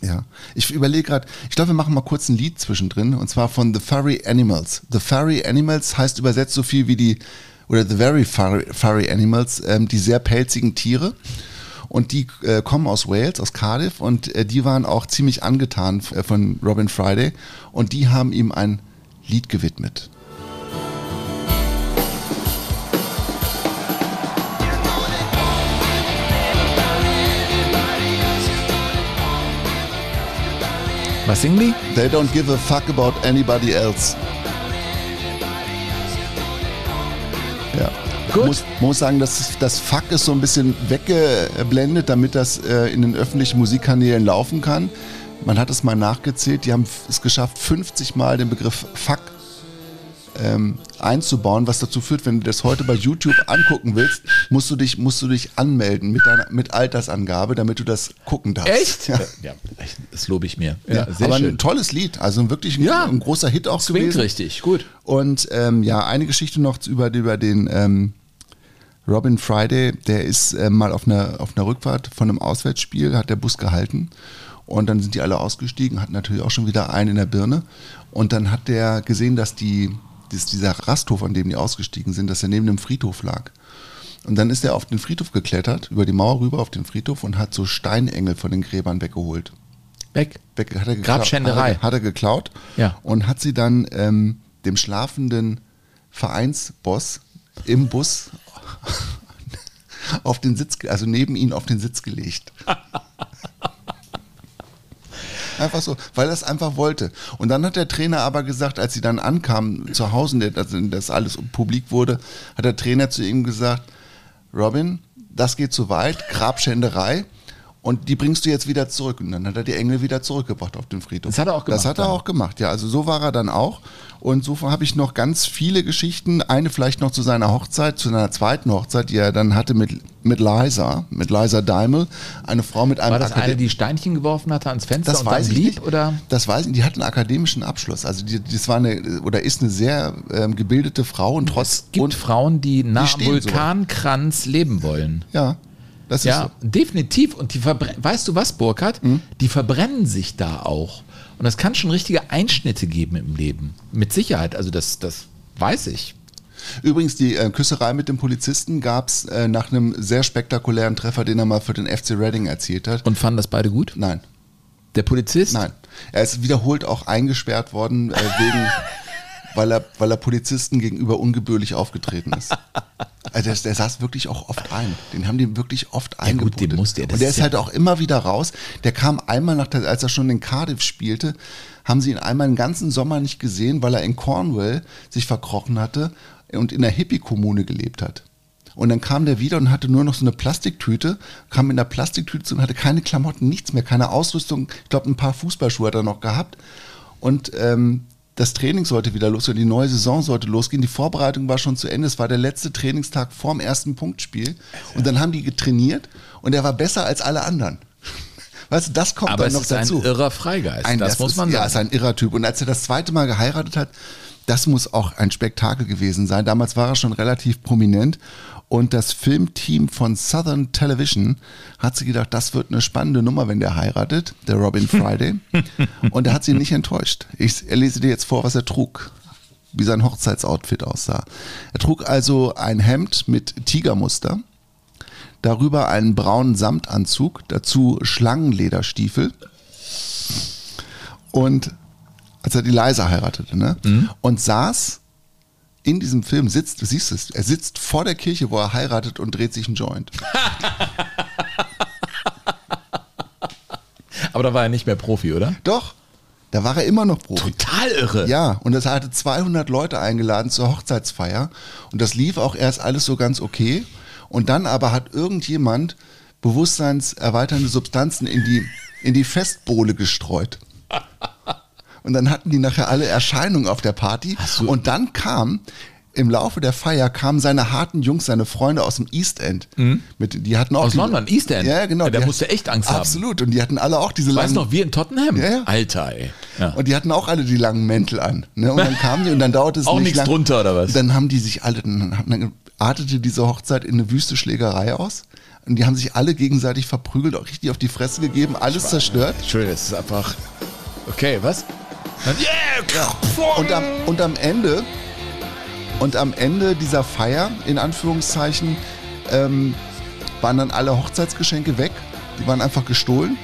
Ja, ich überlege gerade, ich glaube, wir machen mal kurz ein Lied zwischendrin und zwar von The Furry Animals. The Furry Animals heißt übersetzt so viel wie die, oder The Very Furry, Furry Animals, ähm, die sehr pelzigen Tiere. Und die äh, kommen aus Wales, aus Cardiff und äh, die waren auch ziemlich angetan äh, von Robin Friday und die haben ihm ein Lied gewidmet. Was singen die? They don't give a fuck about anybody else. Ja. Gut. Muss, muss sagen, dass das Fuck ist so ein bisschen weggeblendet, damit das äh, in den öffentlichen Musikkanälen laufen kann. Man hat es mal nachgezählt, die haben es geschafft, 50 Mal den Begriff Fuck ähm, einzubauen, was dazu führt, wenn du das heute bei YouTube angucken willst, musst du dich, musst du dich anmelden mit, deiner, mit Altersangabe, damit du das gucken darfst. Echt? Ja. ja das lobe ich mir. Ja, aber ein tolles Lied, also wirklich ein, Ja. ein großer Hit auch Klingt gewesen. richtig, gut. Und ähm, ja, eine Geschichte noch über, über den ähm, Robin Friday, der ist ähm, mal auf einer, auf einer Rückfahrt von einem Auswärtsspiel, hat der Bus gehalten und dann sind die alle ausgestiegen, hatten natürlich auch schon wieder einen in der Birne und dann hat der gesehen, dass die, dass dieser Rasthof, an dem die ausgestiegen sind, dass er neben dem Friedhof lag. Und dann ist er auf den Friedhof geklettert, über die Mauer rüber auf den Friedhof und hat so Steinengel von den Gräbern weggeholt. Weg. Weg, hat er geklaut, Grabschänderei. Hat er, hat er geklaut Ja. und hat sie dann ähm, dem schlafenden Vereinsboss im Bus auf den Sitz, also neben ihn auf den Sitz gelegt. Einfach so, weil er es einfach wollte. Und dann hat der Trainer aber gesagt, als sie dann ankamen zu Hause, also das alles publik wurde, hat der Trainer zu ihm gesagt, Robin, das geht zu weit, Grabschänderei. Und die bringst du jetzt wieder zurück. Und dann hat er die Engel wieder zurückgebracht auf den Friedhof. Das hat er auch Das gemacht hat er auch gemacht, ja. Also so war er dann auch. Und so habe ich noch ganz viele Geschichten. Eine vielleicht noch zu seiner Hochzeit, zu seiner zweiten Hochzeit, die er dann hatte mit, mit Liza, mit Liza Daimel. Eine Frau mit einem War das Akadem- eine, die Steinchen geworfen hatte ans Fenster das und weiß dann blieb? nicht. Oder? Das weiß ich. Die hat einen akademischen Abschluss. Also die, das war eine oder ist eine sehr ähm, gebildete Frau und trotz Es gibt und Frauen, die stehen so. Vulkankranz leben wollen. ja, das ist Ja, so. definitiv. Und die weißt du was, Burkhard? Hm? Die verbrennen sich da auch. Und das kann schon richtige Einschnitte geben im Leben. Mit Sicherheit. Also das, das weiß ich. Übrigens, die äh, Küsserei mit dem Polizisten gab es äh, nach einem sehr spektakulären Treffer, den er mal für den FC Reading erzielt hat. Und fanden das beide gut? Nein, Der Polizist? nein. Er ist wiederholt auch eingesperrt worden, äh, wegen, *laughs* weil, er, weil er Polizisten gegenüber ungebührlich aufgetreten ist. *laughs* Also der, der saß wirklich auch oft ein. Den haben die wirklich oft gut, den musste er, das Und der ist ja- halt auch immer wieder raus. Der kam einmal nach der, als er schon in Cardiff spielte, haben sie ihn einmal den ganzen Sommer nicht gesehen, weil er in Cornwall sich verkrochen hatte und in einer Hippie-Kommune gelebt hat. Und dann kam der wieder und hatte nur noch so eine Plastiktüte, kam in der Plastiktüte und hatte keine Klamotten, nichts mehr, keine Ausrüstung. Ich glaube, ein paar Fußballschuhe hat er noch gehabt. Und ähm, das Training sollte wieder losgehen, die neue Saison sollte losgehen. Die Vorbereitung war schon zu Ende. Es war der letzte Trainingstag vorm ersten Punktspiel. Und dann haben die getrainiert und er war besser als alle anderen. *laughs* Weißt du, das kommt Aber dann es noch ist dazu. ein irrer Freigeist. Ein- das, muss ist, man Ja, sagen. ist ein irrer Typ. Und als er das zweite Mal geheiratet hat, das muss auch ein Spektakel gewesen sein. Damals war er schon relativ prominent. Und das Filmteam von Southern Television hat sich gedacht, das wird eine spannende Nummer, wenn der heiratet, der Robin *laughs* Friday. Und er hat sie nicht enttäuscht. Ich lese dir jetzt vor, was er trug, wie sein Hochzeitsoutfit aussah. Er trug also ein Hemd mit Tigermuster, darüber einen braunen Samtanzug, dazu Schlangenlederstiefel und als er die Leise heiratete, ne? Und saß in diesem Film, sitzt, du siehst es, er sitzt vor der Kirche, wo er heiratet und dreht sich einen Joint. *laughs* Aber da war er nicht mehr Profi, oder? Doch, da war er immer noch Profi. Total irre. Ja, und das hatte 200 Leute eingeladen zur Hochzeitsfeier und das lief auch erst alles so ganz okay und dann aber hat irgendjemand bewusstseinserweiternde Substanzen in die, in die Festbohle gestreut. Und dann hatten die nachher alle Erscheinungen auf der Party und dann kam im Laufe der Feier kamen seine harten Jungs, seine Freunde aus dem East End. Mit, die hatten auch Mhm. Aus die, London, East End. Ja, genau. Ja, der musste echt Angst haben. Absolut. Und die hatten alle auch diese Weißt langen, du noch, wir in Tottenham? Ja, ja. Alter, ey. Ja. und die hatten auch alle die langen Mäntel an. Ne? Und dann kamen die und dann dauerte es Auch nicht nichts lang. drunter, oder was? Und dann haben die sich alle, dann, dann artete diese Hochzeit in eine wüste Schlägerei aus. Und die haben sich alle gegenseitig verprügelt, auch richtig auf die Fresse gegeben, alles zerstört. Entschuldigung, das ist einfach. Okay, was? Yeah! Und am, und am Ende, und am Ende dieser Feier, in Anführungszeichen, ähm, waren dann alle Hochzeitsgeschenke weg. Die waren einfach gestohlen.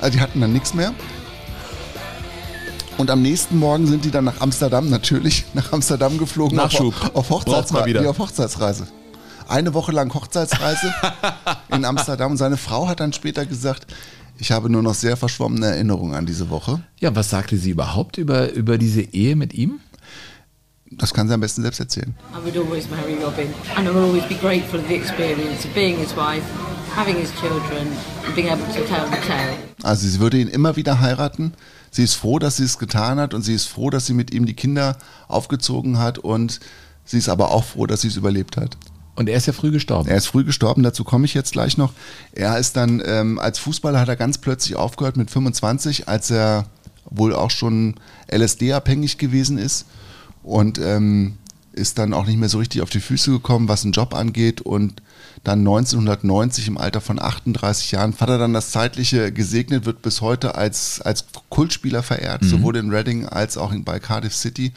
Also die hatten dann nichts mehr. Und am nächsten Morgen sind die dann nach Amsterdam, natürlich, *laughs* nach Amsterdam geflogen. Nachschub. Auf, auf, wieder. nee, auf Hochzeitsreise. Eine Woche lang Hochzeitsreise in Amsterdam. Und seine Frau hat dann später gesagt, ich habe nur noch sehr verschwommene Erinnerungen an diese Woche. Ja, was sagte sie überhaupt über, über diese Ehe mit ihm? Das kann sie am besten selbst erzählen. I would always marry Robin, and I will always be grateful of the experience of being his wife, having his children, and being able to tell the tale. Also sie würde ihn immer wieder heiraten. Sie ist froh, dass sie es getan hat und sie ist froh, dass sie mit ihm die Kinder aufgezogen hat und sie ist aber auch froh, dass sie es überlebt hat. Und er ist ja früh gestorben. Er ist früh gestorben, dazu komme ich jetzt gleich noch. Er ist dann, ähm, als Fußballer hat er ganz plötzlich aufgehört mit 25, als er wohl auch schon LSD-abhängig gewesen ist und ähm, ist dann auch nicht mehr so richtig auf die Füße gekommen, was einen Job angeht und dann 1990 im Alter von 38 Jahren hat er dann das Zeitliche gesegnet, wird bis heute als, als Kultspieler verehrt, sowohl in Reading als auch in, bei Cardiff City.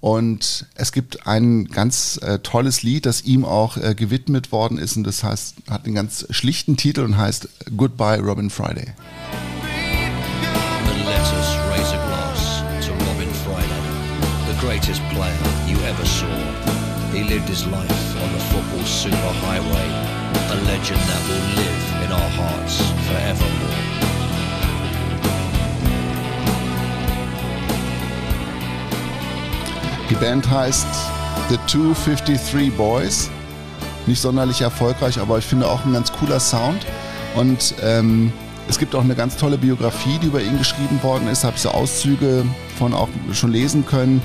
Und es gibt ein ganz äh, tolles Lied, das ihm auch äh, gewidmet worden ist und das heißt, hat einen ganz schlichten Titel und heißt Goodbye Robin Friday. Greatest player you ever saw. He lived his life on the football superhighway, a legend that will live in our hearts forevermore. Die Band heißt The 253 Boys. Nicht sonderlich erfolgreich, aber ich finde auch ein ganz cooler Sound. Und ähm, es gibt auch eine ganz tolle Biografie, die über ihn geschrieben worden ist. Habe ich so Auszüge von auch schon lesen können.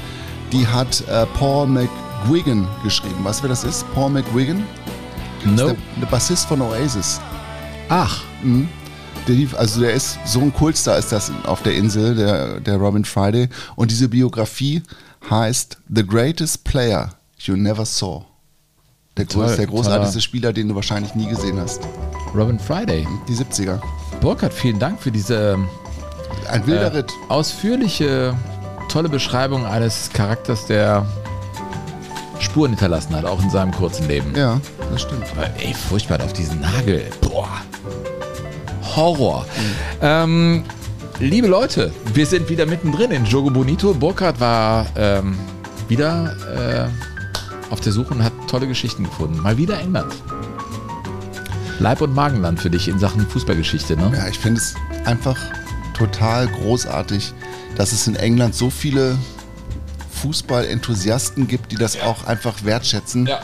Die hat äh, Paul McGuigan geschrieben. Weißt du, wer das ist? Paul McGuigan? No. der, der Bassist von Oasis. Ach, Der lief, also der ist so ein Kultstar ist das auf der Insel, der, der Robin Friday. Und diese Biografie heißt The Greatest Player You Never Saw. Der, groß, der großartigste. Spieler, den du wahrscheinlich nie gesehen hast. Robin Friday. Die 70er. Burkhard, vielen Dank für diese Ein wilder äh, Ritt. ausführliche, tolle Beschreibung eines Charakters, der Spuren hinterlassen hat, auch in seinem kurzen Leben. Ja, das stimmt. Aber, Ey, furchtbar auf diesen Nagel. Boah. Horror. Ähm, liebe Leute, wir sind wieder mittendrin in Jogo Bonito. Burkhard war ähm, wieder äh, auf der Suche und hat tolle Geschichten gefunden. Mal wieder England. Leib- und Magenland für dich in Sachen Fußballgeschichte, ne? Ja, ich finde es einfach total großartig, dass es in England so viele Fußballenthusiasten gibt, die das auch einfach wertschätzen. Ja.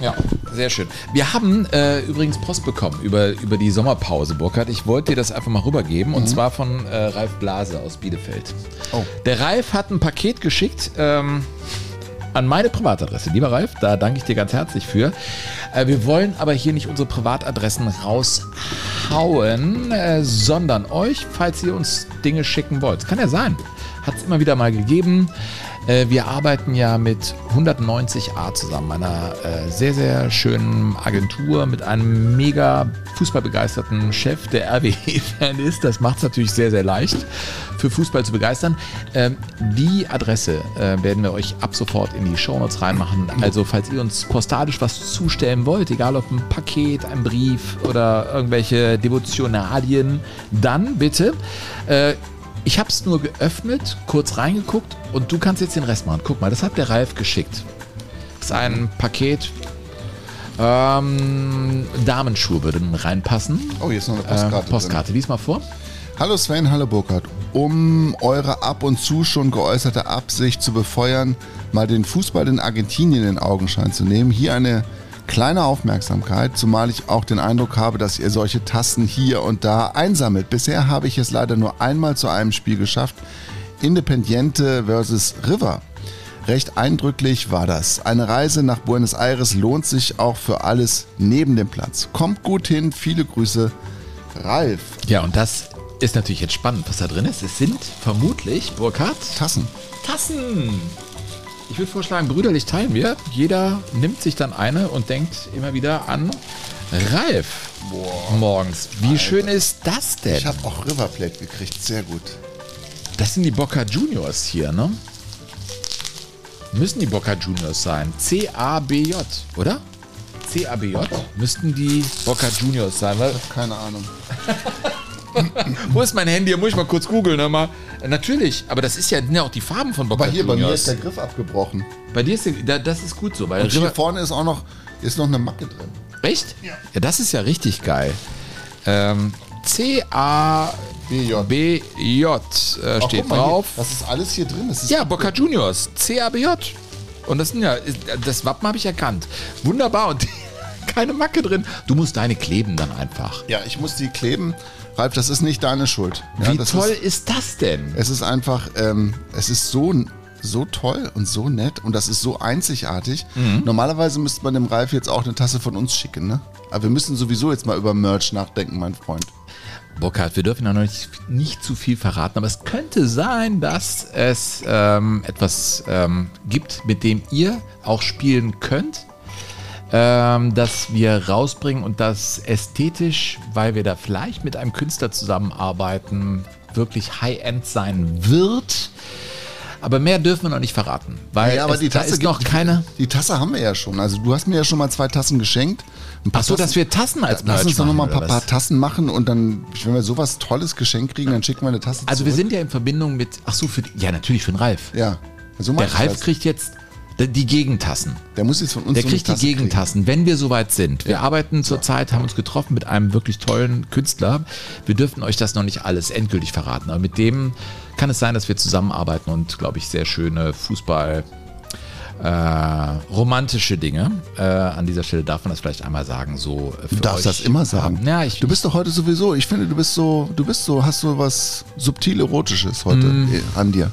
Ja, sehr schön. Wir haben äh, übrigens Post bekommen über, über die Sommerpause, Burkhard. Ich wollte dir das einfach mal rübergeben und zwar von äh, Ralf Blase aus Bielefeld. Oh. Der Ralf hat ein Paket geschickt ähm, an meine Privatadresse. Lieber Ralf, da danke ich dir ganz herzlich für. Äh, wir wollen aber hier nicht unsere Privatadressen raushauen, äh, sondern euch, falls ihr uns Dinge schicken wollt. Kann ja sein. Hat es immer wieder mal gegeben. Äh, Wir arbeiten ja mit 190a zusammen, einer äh, sehr, sehr schönen Agentur mit einem mega fußballbegeisterten Chef, der *laughs* RWE-Fan ist. Das macht es natürlich sehr, sehr leicht, für Fußball zu begeistern. Ähm, Die Adresse äh, werden wir euch ab sofort in die Shownotes reinmachen. Also, falls ihr uns postalisch was zustellen wollt, egal ob ein Paket, ein Brief oder irgendwelche Devotionalien, dann bitte. Äh, ich habe es nur geöffnet, kurz reingeguckt und du kannst jetzt den Rest machen. Guck mal, das hat der Ralf geschickt. Das ist ein Paket. Ähm, Damenschuhe würden reinpassen. Oh, hier ist noch eine Äh, Postkarte. drin. Postkarte, lies mal vor. Hallo Sven, hallo Burkhard. Um eure ab und zu schon geäußerte Absicht zu befeuern, mal den Fußball in Argentinien in Augenschein zu nehmen, hier eine kleine Aufmerksamkeit, zumal ich auch den Eindruck habe, dass ihr solche Tassen hier und da einsammelt. Bisher habe ich es leider nur einmal zu einem Spiel geschafft. Independiente versus River. Recht eindrücklich war das. Eine Reise nach Buenos Aires lohnt sich auch für alles neben dem Platz. Kommt gut hin, viele Grüße, Ralf. Ja, und das ist natürlich jetzt spannend, was da drin ist. Es sind vermutlich, Burkhard, Tassen. Tassen. Ich würde vorschlagen, brüderlich teilen wir. Jeder nimmt sich dann eine und denkt immer wieder an Ralf morgens. Wie schön ist das denn? Ich habe auch River Plate gekriegt, sehr gut. Das sind die Boca Juniors hier, ne? Müssen die Boca Juniors sein. C-A-B-J, oder? C-A-B-J müssten die Boca Juniors sein. Weil, Keine Ahnung. *laughs* *laughs* wo ist mein Handy? Muss ich mal kurz googeln. Ne? Mal. Natürlich, aber das ist ja, sind ja auch die Farben von Boca Aber hier, bei mir ist der Griff abgebrochen. bei dir ist der, da, das ist gut so. Weil Und hier vorne ist auch noch, ist noch eine Macke drin. Echt? Ja. Ja, das ist ja richtig geil. Ähm, C-A-B-J äh, Ach, steht guck mal drauf. Hier, das ist alles hier drin. Das ist Ja, Boca Juniors, CABJ. Und das sind ja, das Wappen habe ich erkannt. Wunderbar und *laughs* keine Macke drin. Du musst deine kleben dann einfach. ja, ich muss die kleben. Ralf, das ist nicht deine Schuld. Ja, Wie toll Ist, ist, das denn? es ist einfach, ähm, es ist so, so toll und so nett und das ist so einzigartig. Mhm. Normalerweise müsste man dem Ralf jetzt auch eine Tasse von uns schicken, ne? Aber wir müssen sowieso jetzt mal über Merch nachdenken, mein Freund. Burkhard, wir dürfen ja noch nicht, nicht zu viel verraten, aber es könnte sein, dass es ähm, etwas ähm, gibt, mit dem ihr auch spielen könnt. Ähm, das wir rausbringen und das ästhetisch, weil wir da vielleicht mit einem Künstler zusammenarbeiten, wirklich High-End sein wird. Aber mehr dürfen wir noch nicht verraten, weil Ja, aber es, die da Tasse ist noch keine. Die Tasse haben wir ja schon. Also du hast mir ja schon mal zwei Tassen geschenkt. Ach so, Tassen- dass wir Tassen als Lass Merch uns doch noch mal ein paar, paar? Tassen machen und dann, wenn wir sowas Tolles geschenkt kriegen, dann schicken wir eine Tasse Also wir zurück. sind ja in Verbindung mit. Ach so, für ja natürlich für den Ralf. Ja. So der Ralf kriegt jetzt die- Gegentassen. Der muss jetzt von uns Der so kriegt die Tasse kriegen. Gegentassen, wenn wir soweit sind. Wir Ja. arbeiten zurzeit, haben uns getroffen mit einem wirklich tollen Künstler. Wir dürften euch das noch nicht alles endgültig verraten, aber mit dem kann es sein, dass wir zusammenarbeiten und, glaube ich, sehr schöne Fußball. Äh, romantische Dinge. Äh, an dieser Stelle darf man das vielleicht einmal sagen. So äh, Du darfst das immer sagen. Ja, ich, du bist doch heute sowieso, ich finde, du bist so, du bist so, hast so was subtil Erotisches heute Mm. an dir.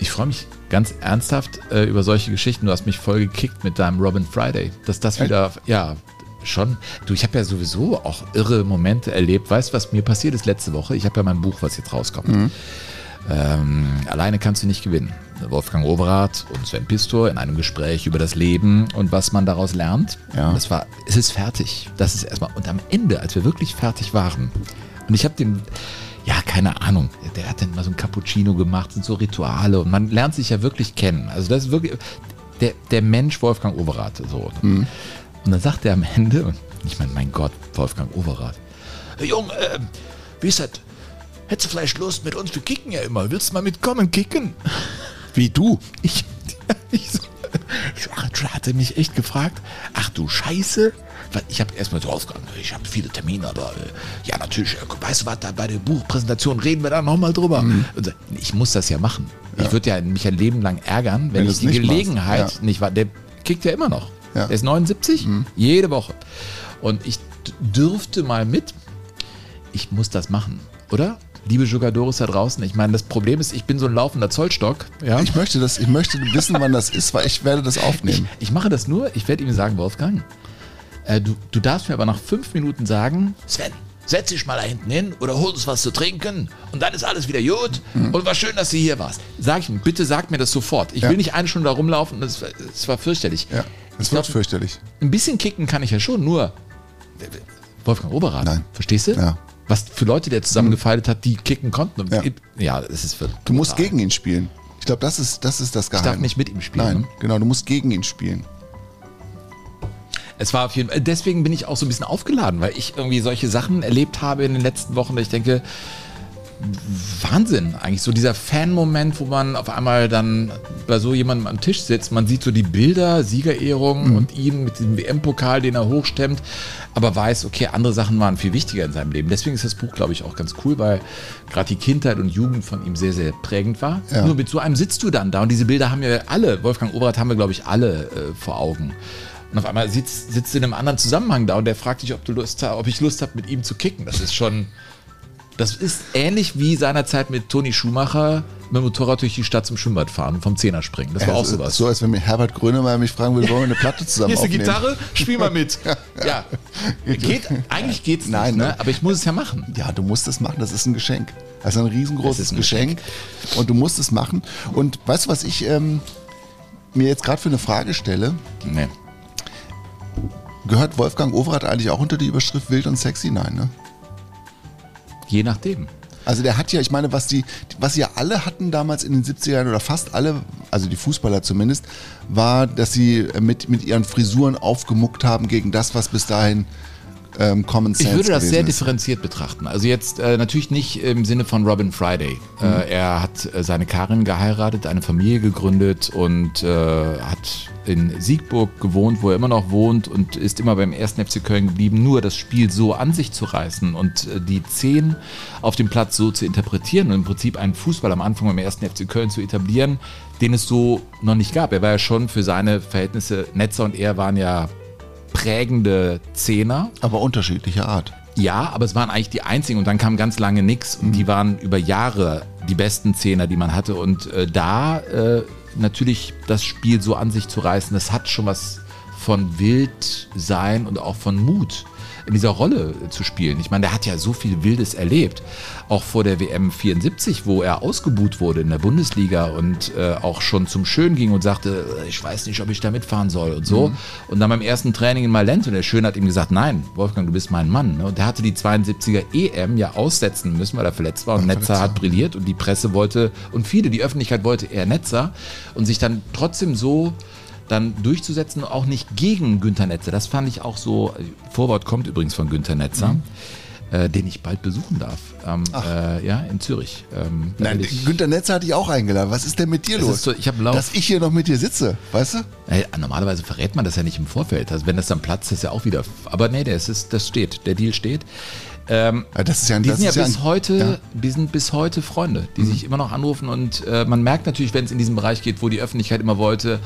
Ich freue mich ganz ernsthaft äh, über solche Geschichten. Du hast mich voll gekickt mit deinem Robin Friday. Dass das Echt? wieder, ja, schon. Du, ich habe ja sowieso auch irre Momente erlebt. Weißt du, was mir passiert ist letzte Woche? Ich habe ja mein Buch, was jetzt rauskommt. Mhm. Ähm, alleine kannst du nicht gewinnen. Wolfgang Overath und Sven Pistor in einem Gespräch über das Leben und was man daraus lernt. Ja. Das war, es ist fertig. Das ist erstmal. Und am Ende, als wir wirklich fertig waren, und ich habe den, ja, keine Ahnung, der hat dann mal so ein Cappuccino gemacht, sind so Rituale und man lernt sich ja wirklich kennen. Also das ist wirklich der, der Mensch Wolfgang Overath. So. Und dann sagt er am Ende, und ich meine, mein Gott, Wolfgang Overath, "Hey, Jung, äh, wie ist das? Hättest du vielleicht Lust mit uns? Wir kicken ja immer. Willst du mal mitkommen, kicken? *laughs* Wie du. Ich, *laughs* ich, so, ich so, ach, hat er mich echt gefragt, ach du Scheiße. Weil Ich habe erstmal so aufgegangen, ich habe viele Termine, aber äh, ja, natürlich, äh, weißt du was, da bei der Buchpräsentation reden wir da nochmal drüber. Mhm. So, ich muss das ja machen. Ich würde ja mich ein Leben lang ärgern, wenn, Wenn ich die. Gelegenheit Ja. nicht war. Der kickt ja immer noch. Ja. Mhm. Der ist 79, jede Woche. Und ich dürfte mal mit, ich muss das machen, oder? Liebe Jugadores da draußen, ich meine, das Problem ist, ich bin so ein laufender Zollstock. Ja? Ich möchte das, ich möchte wissen, wann das ist, weil ich werde das Ich, aufnehmen. ich mache das nur, ich werde ihm sagen, Wolfgang, äh, du, du darfst mir aber nach fünf Minuten sagen, Sven, setz dich mal da hinten hin oder hol uns was zu trinken und dann ist alles wieder gut und war schön, dass du hier warst. Sag ich ihm, bitte sag mir das sofort. Ich Ja. will nicht eine Stunde da rumlaufen, das, war- das war fürchterlich. Ja, das Ich wird glaub, fürchterlich. ein bisschen kicken kann ich ja schon, nur Wolfgang Oberath, Nein. verstehst du? Ja. Was für Leute der zusammengefeilt hat, die kicken konnten. Ja. ja, es ist für Du musst gegen ihn spielen. Ich glaube, das ist, das ist das Ich Geheimnis. darf nicht mit ihm spielen. Nein, ne? genau, du musst gegen ihn spielen. Es war auf jeden Fall, deswegen bin ich auch so ein bisschen aufgeladen, weil ich irgendwie solche Sachen erlebt habe in den letzten Wochen, dass ich denke, Wahnsinn, eigentlich so dieser Fan-Moment, wo man auf einmal dann bei so jemandem am Tisch sitzt, man sieht so die Bilder, Siegerehrung und ihn mit dem WM-Pokal, den er hochstemmt, aber weiß, okay, andere Sachen waren viel wichtiger in seinem Leben. Deswegen ist das Buch, glaube ich, auch ganz cool, weil gerade die Kindheit und Jugend von ihm sehr, sehr prägend war. Ja. Nur mit so einem sitzt du dann da und diese Bilder haben wir alle, Wolfgang Oberath haben wir, glaube ich, alle äh, vor Augen. Und auf einmal sitzt, sitzt du in einem anderen Zusammenhang da und der fragt dich, ob du Lust ob ich Lust habe, mit ihm zu kicken. Das ist schon. Das ist ähnlich wie seinerzeit mit Toni Schumacher mit dem Motorrad durch die Stadt zum Schwimmbad fahren und vom Zehner springen. Das war auch Also, sowas. So, als wenn mir Herbert Grönemeyer mich fragen will, wollen wir eine Platte zusammen Hier ist eine. Gitarre, spiel mal mit. *laughs* ja. Geht, eigentlich geht's nicht, Nein, ne? ne? aber ich muss es ja machen. Ja, du musst es machen, das ist ein Geschenk. Das ist ein riesengroßes ist ein Geschenk. Und du musst es machen. Und weißt du, was ich ähm, mir jetzt gerade für eine Frage stelle? Nee. Gehört Wolfgang Overath eigentlich auch unter die Überschrift wild und sexy? Nein, ne? Je nachdem. Also der hat ja, ich meine, was die, was ja alle hatten damals in den 70er Jahren oder fast alle, also die Fußballer zumindest, war, dass sie mit, mit ihren Frisuren aufgemuckt haben gegen das, was bis dahin ähm, Common Sense Ich würde das sehr ist. differenziert betrachten. Also jetzt äh, natürlich nicht im Sinne von Robin Friday. Mhm. Äh, er hat äh, seine Karin geheiratet, eine Familie gegründet und äh, hat in Siegburg gewohnt, wo er immer noch wohnt und ist immer beim 1. FC Köln geblieben. Nur das Spiel so an sich zu reißen und äh, die Zehn auf dem Platz so zu interpretieren und im Prinzip einen Fußball am Anfang beim 1. FC Köln zu etablieren, den es so noch nicht gab. Er war ja schon für seine Verhältnisse, Netzer und er waren ja prägende Zehner. Aber unterschiedlicher Art. Ja, aber es waren eigentlich die einzigen und dann kam ganz lange nichts und die waren über Jahre die besten Zehner, die man hatte und äh, da äh, natürlich das Spiel so an sich zu reißen, das hat schon was von wild sein und auch von Mut in dieser Rolle zu spielen. Ich meine, der hat ja so viel Wildes erlebt, auch vor der WM 74, wo er ausgebuht wurde in der Bundesliga und äh, auch schon zum Schön ging und sagte, äh, ich weiß nicht, ob ich da mitfahren soll und so. Und dann beim ersten Training in Malent und der Schön hat ihm gesagt, nein, Wolfgang, du bist mein Mann. ne? Und der hatte die 72er EM ja aussetzen müssen, weil er verletzt war und Netzer hat brilliert und die Presse wollte und viele, die Öffentlichkeit wollte eher Netzer und sich dann trotzdem so dann durchzusetzen, auch nicht gegen Günther Netzer. Das fand ich auch so, Vorwort kommt übrigens von Günther Netzer. äh, den ich bald besuchen darf. Ähm, äh, ja, in Zürich. Ähm, Nein, ich- Günter Netzer hatte ich auch eingeladen. Was ist denn mit dir los? so, ich Dass ich hier noch mit dir sitze, weißt du? Ey, normalerweise verrät man das ja nicht im Vorfeld. Also wenn das dann platzt, ist ja auch wieder. Aber nee, das, ist, das steht. Der Deal steht. Ähm, das ist ja, die das sind ja ist ja bis ein- heute, ja. Mhm. die sind bis heute Freunde, die sich immer noch anrufen und äh, man merkt natürlich, wenn es in diesen Bereich geht, wo die Öffentlichkeit immer wollte,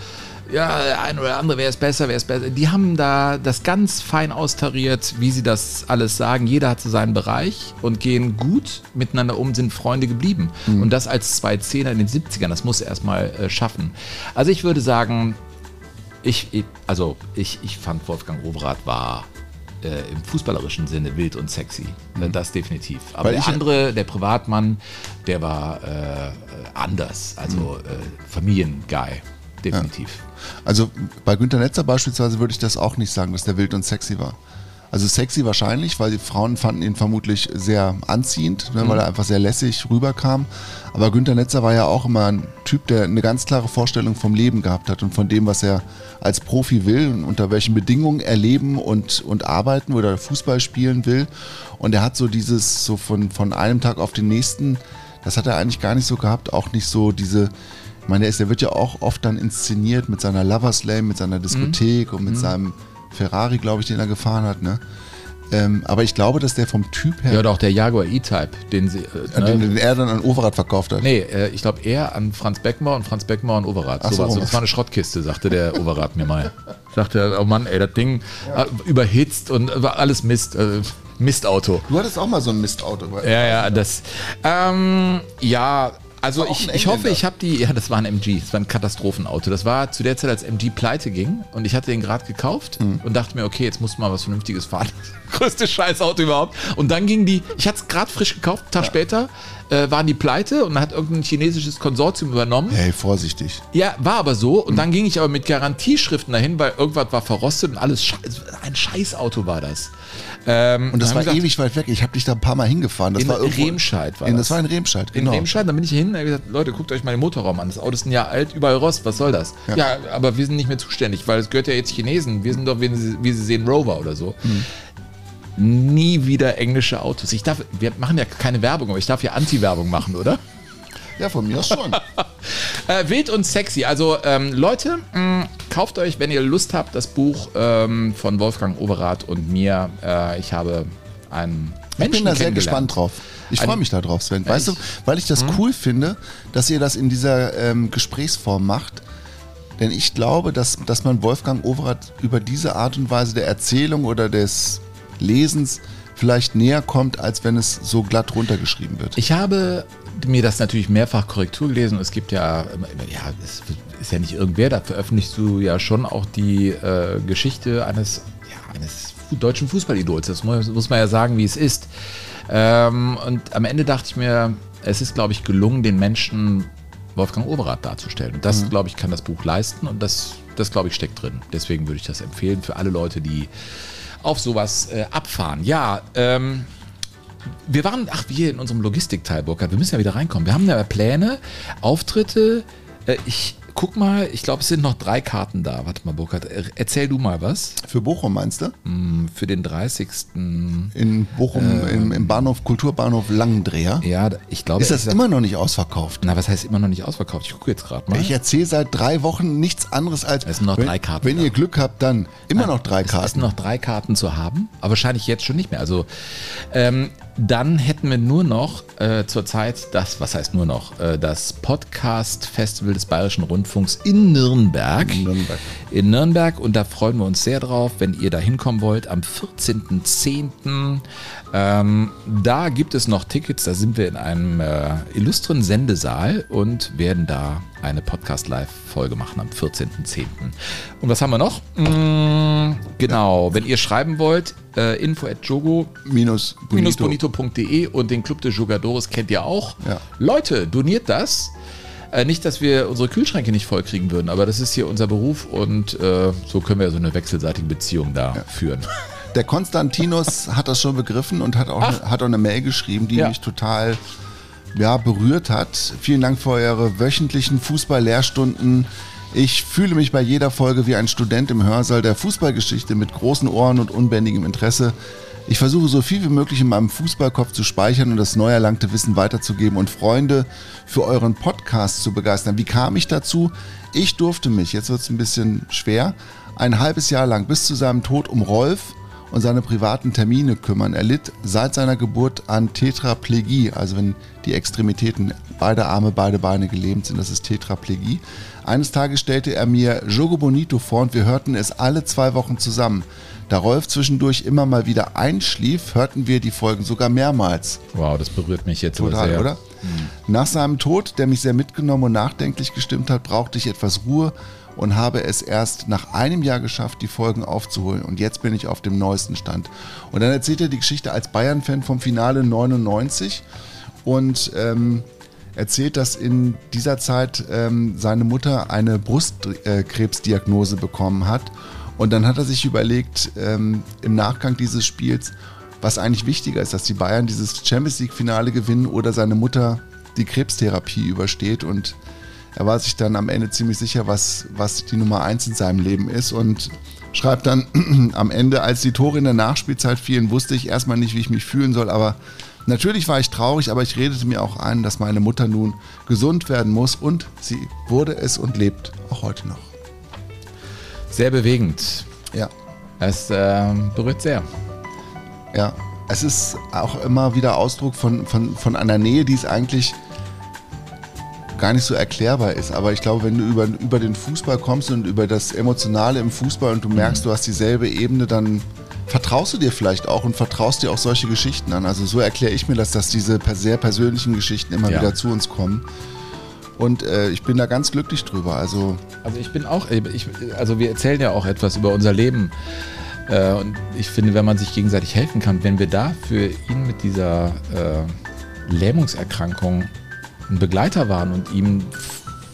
ja, der eine oder andere, wer ist besser, wer ist besser. Die haben da das ganz fein austariert, wie sie das alles sagen. Jeder hat so seinen Bereich und gehen gut miteinander um, sind Freunde geblieben. Mhm. Und das als zwei Zehner in den 70ern, das muss er erstmal äh, schaffen. Also ich würde sagen, ich, also ich, ich fand Wolfgang Overath war äh, im fußballerischen Sinne wild und sexy. Äh, Das definitiv. Aber Weil der andere, der Privatmann, der war äh, anders. Also äh, Familienguy. Definitiv. Also bei Günter Netzer beispielsweise würde ich das auch nicht sagen, dass der wild und sexy war. Also sexy wahrscheinlich, weil die Frauen fanden ihn vermutlich sehr anziehend, ne, Mhm. weil er einfach sehr lässig rüberkam. Aber Günter Netzer war ja auch immer ein Typ, der eine ganz klare Vorstellung vom Leben gehabt hat und von dem, was er als Profi will und unter welchen Bedingungen er leben und, und arbeiten oder Fußball spielen will. Und er hat so dieses, so von, von einem Tag auf den nächsten, das hat er eigentlich gar nicht so gehabt, auch nicht so diese, ich meine, der, ist, der wird ja auch oft dann inszeniert mit seiner Lover's Lane, mit seiner Diskothek und mit seinem Ferrari, glaube ich, den er gefahren hat. Ne? Ähm, aber ich glaube, dass der vom Typ her, Ja, auch der Jaguar E-Type, den sie. Äh, an den, ne? den er dann an Overath verkauft hat. Nee, äh, ich glaube eher an Franz Beckenbauer und Franz Beckenbauer an Overath. Ach So so. das war eine Schrottkiste, sagte der *laughs* Overath mir mal. Sagte er, oh Mann, ey, das Ding äh, überhitzt und war alles Mist. Äh, Mistauto. Du hattest auch mal so ein Mistauto. Ja, ja, das. Ähm, ja, also ich, ich hoffe, ich habe die. Ja, das war ein MG. Das war ein Katastrophenauto. Das war zu der Zeit, als MG pleite ging und ich hatte den gerade gekauft Mhm. und dachte mir, okay, jetzt muss mal was Vernünftiges fahren. *laughs* Größte Scheißauto überhaupt. Und dann ging die. Ich hatte es gerade frisch gekauft. Einen Tag später äh, waren die pleite und dann hat irgendein chinesisches Konsortium übernommen. Hey, vorsichtig. Ja, war aber so. Und dann ging ich aber mit Garantieschriften dahin, weil irgendwas war verrostet und alles. Schei ein Scheißauto war das. Ähm, Und das war gesagt, ewig weit weg. Ich habe dich da ein paar Mal hingefahren. Das In war irgendwo, Remscheid war in, das. das. war in Remscheid, In genau. Remscheid, dann bin ich hier hin und habe gesagt, Leute, guckt euch mal den Motorraum an. Das Auto ist ein Jahr alt, überall Rost, was soll das? Ja. aber wir sind nicht mehr zuständig, weil es gehört ja jetzt Chinesen. Wir sind doch, wie sie, wie sie sehen, Rover oder so. Hm. Nie wieder englische Autos. Ich darf, wir machen ja keine Werbung, aber ich darf ja Anti-Werbung machen, oder? Ja, von mir aus schon. *laughs* Äh, wild und sexy. Also ähm, Leute, mh, kauft euch, wenn ihr Lust habt, das Buch ähm, von Wolfgang Overath und mir. Äh, ich habe einen Ich Menschen bin da sehr gespannt drauf. Ich freue mich da drauf, Sven. Weißt ich- du, weil ich das cool finde, dass ihr das in dieser ähm, Gesprächsform macht. Denn ich glaube, dass, dass man Wolfgang Overath über diese Art und Weise der Erzählung oder des Lesens vielleicht näher kommt, als wenn es so glatt runtergeschrieben wird. Ich habe mir das natürlich mehrfach Korrektur gelesen. Es gibt ja, ja, es ist ja nicht irgendwer, da veröffentlichst du ja schon auch die äh, Geschichte eines, ja, eines deutschen Fußballidols. Das muss, muss man ja sagen, wie es ist. Ähm, und am Ende dachte ich mir, es ist, glaube ich, gelungen, den Menschen Wolfgang Overath darzustellen. Und das, glaube ich, kann das Buch leisten und das, das glaube ich, steckt drin. Deswegen würde ich das empfehlen für alle Leute, die auf sowas äh, abfahren. Ja, ähm, wir waren, ach, wir in unserem Logistikteil, Burkhard, wir müssen ja wieder reinkommen. Wir haben ja Pläne, Auftritte. Äh, ich guck mal, ich glaube, es sind noch drei Karten da. Warte mal, Burkhard, äh, erzähl du mal was. Für Bochum meinst du? Hm, Für den 30. In Bochum im, im Bahnhof, Kulturbahnhof Langendreher. Ja, ich glaube. Ist das immer noch nicht ausverkauft? Na, was heißt immer noch nicht ausverkauft? Ich gucke jetzt gerade mal. Ich erzähle seit drei Wochen nichts anderes als. Es sind noch wenn, drei Karten Wenn da. ihr Glück habt, dann immer noch drei Es Karten. sind noch drei Karten zu haben, aber wahrscheinlich jetzt schon nicht mehr. Also ähm, dann hätten wir nur noch äh, zurzeit das, was heißt nur noch, äh, das Podcast Festival des Bayerischen Rundfunks in Nürnberg. Nürnberg. In Nürnberg und da freuen wir uns sehr drauf, wenn ihr da hinkommen wollt am 14.10. Ähm, da gibt es noch Tickets, da sind wir in einem äh, illustren Sendesaal und werden da eine Podcast-Live-Folge machen am 14.10. Und was haben wir noch? Mm, genau, wenn ihr schreiben wollt, äh, info at jogo Minus Bonito. bonito.de und den Club de Jugadores kennt ihr auch. Ja. Leute, doniert das. Äh, nicht, dass wir unsere Kühlschränke nicht voll kriegen würden, aber das ist hier unser Beruf und äh, so können wir so eine wechselseitige Beziehung da führen. *laughs* Der Konstantinos hat das schon begriffen und hat auch, hat auch eine Mail geschrieben, die Ja. mich total ja, berührt hat. Vielen Dank für eure wöchentlichen Fußball-Lehrstunden. Ich fühle mich bei jeder Folge wie ein Student im Hörsaal der Fußballgeschichte mit großen Ohren und unbändigem Interesse. Ich versuche so viel wie möglich in meinem Fußballkopf zu speichern und das neu erlangte Wissen weiterzugeben und Freunde für euren Podcast zu begeistern. Wie kam ich dazu? Ich durfte mich, jetzt wird es ein bisschen schwer, ein halbes Jahr lang bis zu seinem Tod um Rolf und seine privaten Termine kümmern. Er litt seit seiner Geburt an Tetraplegie, also wenn die Extremitäten, beide Arme, beide Beine gelähmt sind, das ist Tetraplegie. Eines Tages stellte er mir Jogo Bonito vor und wir hörten es alle zwei Wochen zusammen. Da Rolf zwischendurch immer mal wieder einschlief, hörten wir die Folgen sogar mehrmals. Wow, das berührt mich jetzt Total, sehr. oder? Nach seinem Tod, der mich sehr mitgenommen und nachdenklich gestimmt hat, brauchte ich etwas Ruhe und habe es erst nach einem Jahr geschafft, die Folgen aufzuholen. Und jetzt bin ich auf dem neuesten Stand. Und dann erzählt er die Geschichte als Bayern-Fan vom Finale 99 und ähm, erzählt, dass in dieser Zeit ähm, seine Mutter eine Brustkrebsdiagnose bekommen hat. Und dann hat er sich überlegt, ähm, im Nachgang dieses Spiels, was eigentlich wichtiger ist, dass die Bayern dieses Champions League-Finale gewinnen oder seine Mutter die Krebstherapie übersteht. Und er war sich dann am Ende ziemlich sicher, was, was die Nummer eins in seinem Leben ist und schreibt dann *clears throat* am Ende, als die Tore in der Nachspielzeit fielen, wusste ich erstmal nicht, wie ich mich fühlen soll, aber natürlich war ich traurig, aber ich redete mir auch ein, dass meine Mutter nun gesund werden muss und sie wurde es und lebt auch heute noch. Sehr bewegend. Ja. Es ähm, berührt sehr. Ja, es ist auch immer wieder Ausdruck von, von, von einer Nähe, die es eigentlich gar nicht so erklärbar ist. Aber ich glaube, wenn du über, über den Fußball kommst und über das Emotionale im Fußball und du merkst, du hast dieselbe Ebene, dann vertraust du dir vielleicht auch und vertraust dir auch solche Geschichten an. Also so erkläre ich mir das, dass diese sehr persönlichen Geschichten immer Ja. wieder zu uns kommen. Und äh, ich bin da ganz glücklich drüber. Also Also ich bin auch, ich, also wir erzählen ja auch etwas über unser Leben. Äh, und ich finde, wenn man sich gegenseitig helfen kann, wenn wir da für ihn mit dieser äh, Lähmungserkrankung ein Begleiter waren und ihm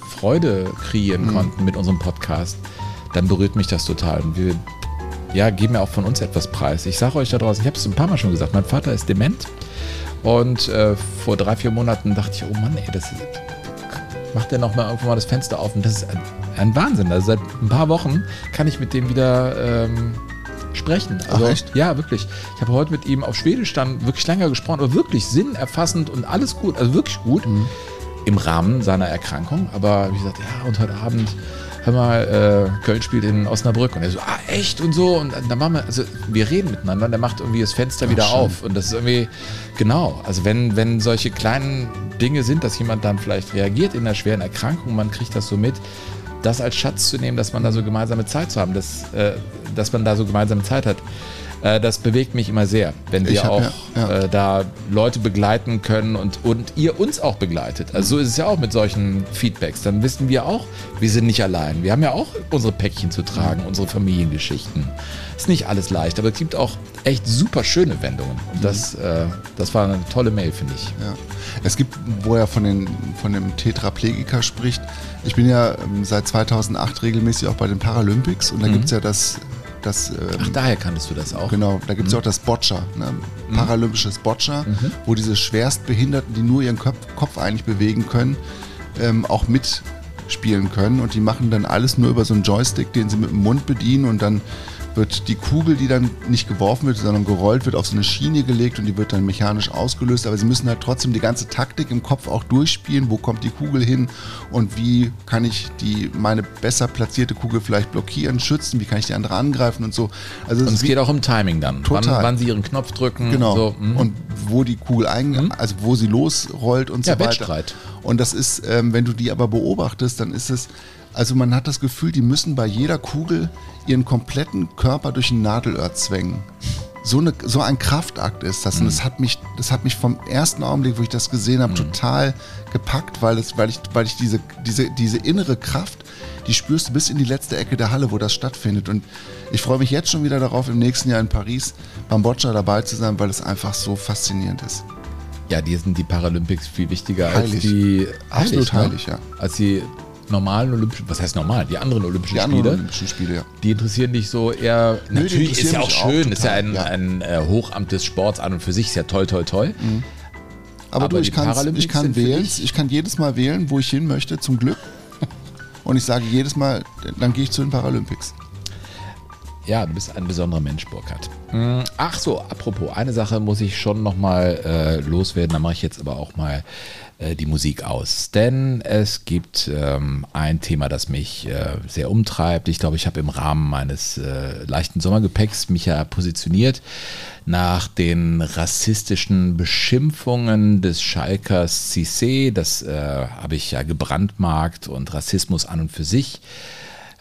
Freude kreieren konnten mit unserem Podcast, dann berührt mich das total. Und wir ja, geben ja auch von uns etwas preis. Ich sage euch da draußen, ich habe es ein paar Mal schon gesagt, mein Vater ist dement. Und äh, vor drei, vier Monaten dachte ich, oh Mann, ey, das ist, macht er noch mal irgendwo mal das Fenster auf und das ist ein, ein Wahnsinn. Also seit ein paar Wochen kann ich mit dem wieder ähm, sprechen. Also, echt? Ja, wirklich. Ich habe heute mit ihm auf Schwedisch dann wirklich länger gesprochen, aber wirklich sinnerfassend und alles gut, also wirklich gut im Rahmen seiner Erkrankung. Aber wie gesagt, ja, und heute Abend, hör mal, äh, Köln spielt in Osnabrück und er so, ah, echt und so. Und dann machen wir, also wir reden miteinander und er macht irgendwie das Fenster wieder schön. auf. Und das ist irgendwie, genau, also wenn, wenn solche kleinen Dinge sind, dass jemand dann vielleicht reagiert in einer schweren Erkrankung, man kriegt das so mit, das als Schatz zu nehmen, dass man da so gemeinsame Zeit zu haben, dass, äh, dass man da so gemeinsame Zeit hat. Äh, das bewegt mich immer sehr, wenn wir hab auch ja- ja. Äh, da Leute begleiten können und, und ihr uns auch begleitet. Also so ist es ja auch mit solchen Feedbacks. Dann wissen wir auch, wir sind nicht allein. Wir haben ja auch unsere Päckchen zu tragen, unsere Familiengeschichten. Ist nicht alles leicht, aber es gibt auch echt super schöne Wendungen. Und das, äh, das war eine tolle Mail, finde ich. Ja. Es gibt, wo er von, den, von dem Tetraplegiker spricht, ich bin ja ähm, seit 2008 regelmäßig auch bei den Paralympics und da gibt es ja das, das ähm, Ach, daher kanntest du das auch. Genau, da gibt es ja auch das Boccia, ne? paralympisches Boccia, wo diese Schwerstbehinderten, die nur ihren Kopf, Kopf eigentlich bewegen können, ähm, auch mitspielen können. Und die machen dann alles nur über so einen Joystick, den sie mit dem Mund bedienen und dann wird die Kugel, die dann nicht geworfen wird, sondern gerollt wird, auf so eine Schiene gelegt und die wird dann mechanisch ausgelöst. Aber sie müssen halt trotzdem die ganze Taktik im Kopf auch durchspielen. Wo kommt die Kugel hin und wie kann ich die meine besser platzierte Kugel vielleicht blockieren, schützen? Wie kann ich die andere angreifen und so? Also Und es geht auch um Timing dann. Wann, Total. wann sie ihren Knopf drücken. Genau. So, mm. Und wo die Kugel ein, also wo sie losrollt und Ja, so weiter. Wettstreit. Und das ist, ähm, wenn du die aber beobachtest, dann ist es, also man hat das Gefühl, die müssen bei jeder Kugel ihren kompletten Körper durch ein Nadelöhr zwängen. So, eine, so ein Kraftakt ist das. Und das hat mich, das hat mich vom ersten Augenblick, wo ich das gesehen habe, total gepackt, weil, es, weil ich, weil ich diese, diese, diese innere Kraft, die spürst du bis in die letzte Ecke der Halle, wo das stattfindet. Und ich freue mich jetzt schon wieder darauf, im nächsten Jahr in Paris beim Boccia dabei zu sein, weil es einfach so faszinierend ist. Ja, die sind die Paralympics viel wichtiger Heilig. als die. Absolut heilig, ja. Als die normalen Olympischen, was heißt normal? Die anderen Olympischen Die anderen Spiele. Olympischen Spiele, ja. Die interessieren dich so eher. die natürlich ist ja auch mich auch schön, ist ja ein, ja. ein äh, Hochamt des Sports an und für sich, ist ja toll, toll, toll. Mhm. Aber, du, die ich, ich kann wählen, ich kann jedes Mal wählen, wo ich hin möchte, zum Glück. *laughs* Und ich sage jedes Mal, dann gehe ich zu den Paralympics. Ja, du bist ein besonderer Mensch, Burkhard. Hm, Ach so, apropos, eine Sache muss ich schon nochmal äh, loswerden. Da mache ich jetzt aber auch mal äh, die Musik aus. Denn es gibt ähm, ein Thema, das mich äh, sehr umtreibt. Ich glaube, ich habe im Rahmen meines äh, leichten Sommergepäcks mich ja positioniert nach den rassistischen Beschimpfungen des Schalkers Cissé. Das äh, habe ich ja gebrandmarkt und Rassismus an und für sich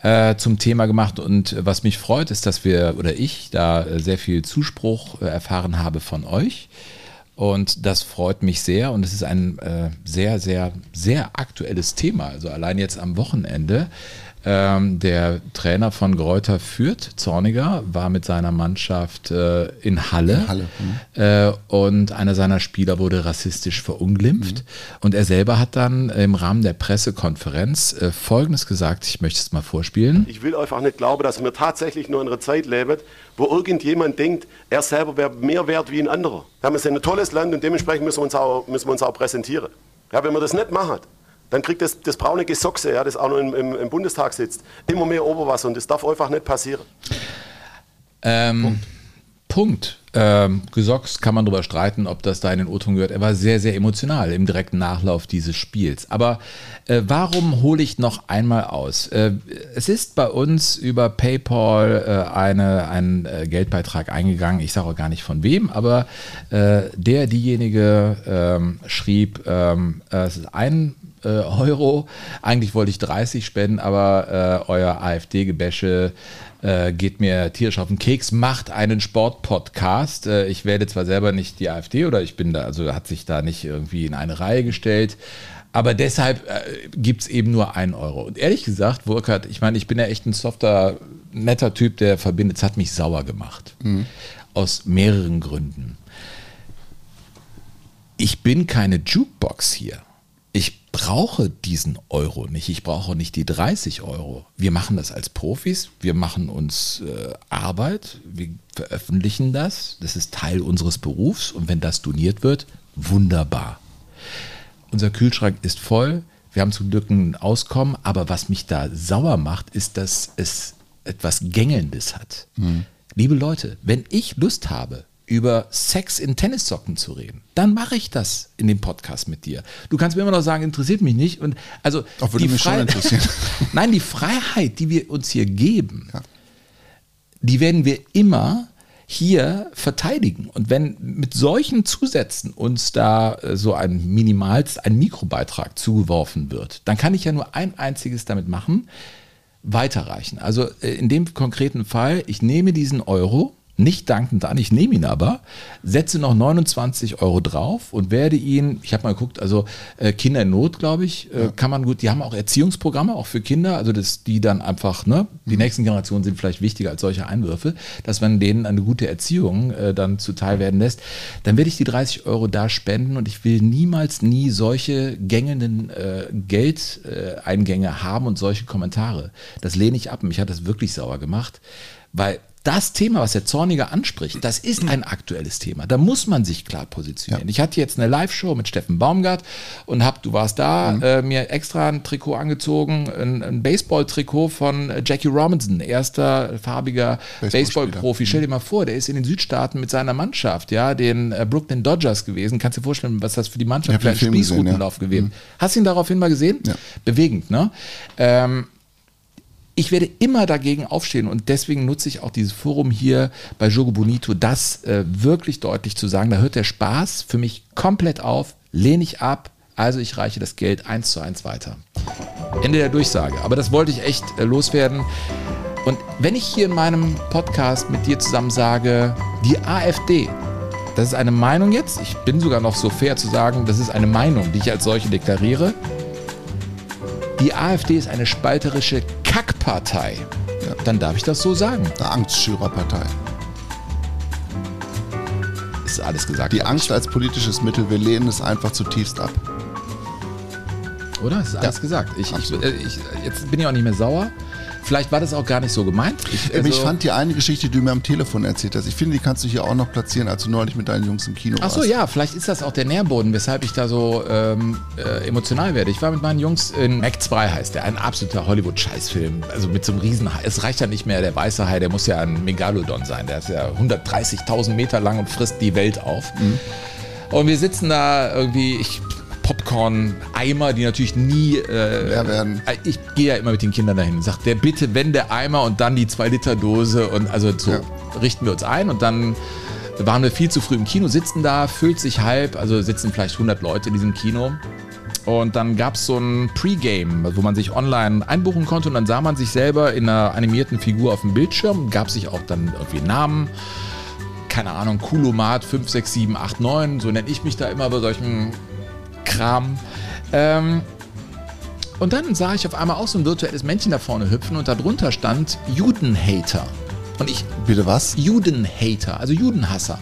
äh, zum Thema gemacht. Und was mich freut, ist, dass wir oder ich da sehr viel Zuspruch erfahren habe von euch. Und das freut mich sehr. Und es ist ein äh, sehr, sehr, sehr aktuelles Thema. Also allein jetzt am Wochenende. Ähm, der Trainer von Gräuter Fürth, Zorniger, war mit seiner Mannschaft äh, in Halle. In Halle, Äh, und einer seiner Spieler wurde rassistisch verunglimpft. Und er selber hat dann im Rahmen der Pressekonferenz äh, Folgendes gesagt. Ich möchte es mal vorspielen. Ich will einfach nicht glauben, dass wir tatsächlich nur in einer Zeit leben, wo irgendjemand denkt, er selber wäre mehr wert wie ein anderer. Wir sind ein tolles Land und dementsprechend müssen wir uns auch, müssen wir uns auch präsentieren. Ja, wenn man das nicht macht, dann kriegt das, das braune Gesochse, ja, das auch noch im, im, im Bundestag sitzt, immer mehr Oberwasser und das darf einfach nicht passieren. Ähm, Punkt. Ähm, Gesocks kann man darüber streiten, ob das da in den O-Ton gehört. Er war sehr, sehr emotional im direkten Nachlauf dieses Spiels. Aber äh, warum hole ich noch einmal aus? Äh, es ist bei uns über PayPal äh, eine, ein äh, Geldbeitrag eingegangen. Ich sage auch gar nicht von wem, aber äh, der, diejenige ähm, schrieb, ähm, äh, es ist ein äh, Euro. Eigentlich wollte ich 30 spenden, aber äh, euer AfD-Gebäsche äh, geht mir tierisch auf den Keks, macht einen Sportpodcast. Äh, ich wähle zwar selber nicht die AfD oder ich bin da, also hat sich da nicht irgendwie in eine Reihe gestellt. Aber deshalb äh, gibt es eben nur einen Euro. Und ehrlich gesagt, Burkhard, ich meine, ich bin ja echt ein softer, netter Typ, der verbindet. Es hat mich sauer gemacht. Aus mehreren Gründen. Ich bin keine Jukebox hier. Brauche diesen Euro nicht. Ich brauche nicht die 30 Euro. Wir machen das als Profis. Wir machen uns äh, Arbeit. Wir veröffentlichen das. Das ist Teil unseres Berufs. Und wenn das doniert wird, wunderbar. Unser Kühlschrank ist voll. Wir haben zum Glück ein Auskommen. Aber was mich da sauer macht, ist, dass es etwas Gängelndes hat. Liebe Leute, wenn ich Lust habe, über Sex in Tennissocken zu reden, dann mache ich das in dem Podcast mit dir. Du kannst mir immer noch sagen, interessiert mich nicht. Und also Doch, würde mich schon Frei- interessieren. *laughs* Nein, die Freiheit, die wir uns hier geben, Ja. die werden wir immer hier verteidigen. Und wenn mit solchen Zusätzen uns da äh, so ein Minimalst, ein Mikrobeitrag zugeworfen wird, dann kann ich ja nur ein einziges damit machen, weiterreichen. Also äh, in dem konkreten Fall, ich nehme diesen Euro, nicht dankend an, ich nehme ihn aber, setze noch 29 Euro drauf und werde ihn, ich habe mal geguckt, also äh, Kinder in Not, glaube ich, äh, kann man gut, die haben auch Erziehungsprogramme, auch für Kinder, also dass die dann einfach, ne, die nächsten Generationen sind vielleicht wichtiger als solche Einwürfe, dass man denen eine gute Erziehung äh, dann zuteil werden lässt, dann werde ich die 30 Euro da spenden und ich will niemals nie solche gängenden äh, Geldeingänge haben und solche Kommentare. Das lehne ich ab. Mich hat das wirklich sauer gemacht, weil das Thema, was der Zorniger anspricht, das ist ein aktuelles Thema. Da muss man sich klar positionieren. Ich hatte jetzt eine Live-Show mit Steffen Baumgart und hab, du warst da, äh, mir extra ein Trikot angezogen, ein, ein Baseball-Trikot von äh, Jackie Robinson, erster farbiger. Baseball-Profi. Stell dir mal vor, der ist in den Südstaaten mit seiner Mannschaft, ja, den äh, Brooklyn Dodgers gewesen. Kannst dir vorstellen, was das für die Mannschaft für hab ein den Film gesehen, ja. Spießrutenlauf gewesen. Hast du ihn daraufhin mal gesehen? Ja. Bewegend, ne? Ähm, ich werde immer dagegen aufstehen und deswegen nutze ich auch dieses Forum hier bei Jogo Bonito, das äh, wirklich deutlich zu sagen. Da hört der Spaß für mich komplett auf, lehne ich ab, also ich reiche das Geld eins zu eins weiter. Ende der Durchsage. Aber das wollte ich echt äh, loswerden. Und wenn ich hier in meinem Podcast mit dir zusammen sage, die AfD, das ist eine Meinung jetzt, ich bin sogar noch so fair zu sagen, das ist eine Meinung, die ich als solche deklariere. Die AfD ist eine spalterische Kackpartei. Dann darf ich das so sagen. Eine Angstschürerpartei. Ist alles gesagt. Die Angst als politisches Mittel, wir lehnen es einfach zutiefst ab. ich, oder? Ist alles gesagt. Ich, ich, äh, ich, jetzt bin ich auch nicht mehr sauer. Vielleicht war das auch gar nicht so gemeint. Ich, ich also- fand die eine Geschichte, die du mir am Telefon erzählt hast, ich finde, die kannst du hier auch noch platzieren, als du neulich mit deinen Jungs im Kino Ach so, warst. ja, vielleicht ist das auch der Nährboden, weshalb ich da so ähm, äh, emotional werde. Ich war mit meinen Jungs in Mac 2 heißt der, ein absoluter Hollywood-Scheißfilm. Also mit so einem Riesenhai. Es reicht ja nicht mehr der weiße Hai, der muss ja ein Megalodon sein. Der ist ja 130.000 Meter lang und frisst die Welt auf. Und wir sitzen da irgendwie, ich Popcorn-Eimer, die natürlich nie. Äh, Leer werden. Ich gehe ja immer mit den Kindern dahin und sage, der bitte, wenn der Eimer und dann die 2-Liter-Dose und also so Ja. richten wir uns ein und dann waren wir viel zu früh im Kino, sitzen da, füllt sich halb, also sitzen vielleicht 100 Leute in diesem Kino. Und dann gab es so ein Pre-Game, wo man sich online einbuchen konnte und dann sah man sich selber in einer animierten Figur auf dem Bildschirm, gab sich auch dann irgendwie Namen, keine Ahnung, Kulomat 5, 6, 7, 8, 9, so nenne ich mich da immer bei solchen Kram. Ähm, und dann sah ich auf einmal auch so ein virtuelles Männchen da vorne hüpfen und darunter stand Judenhater. Und ich, Bitte was? Judenhater, also Judenhasser.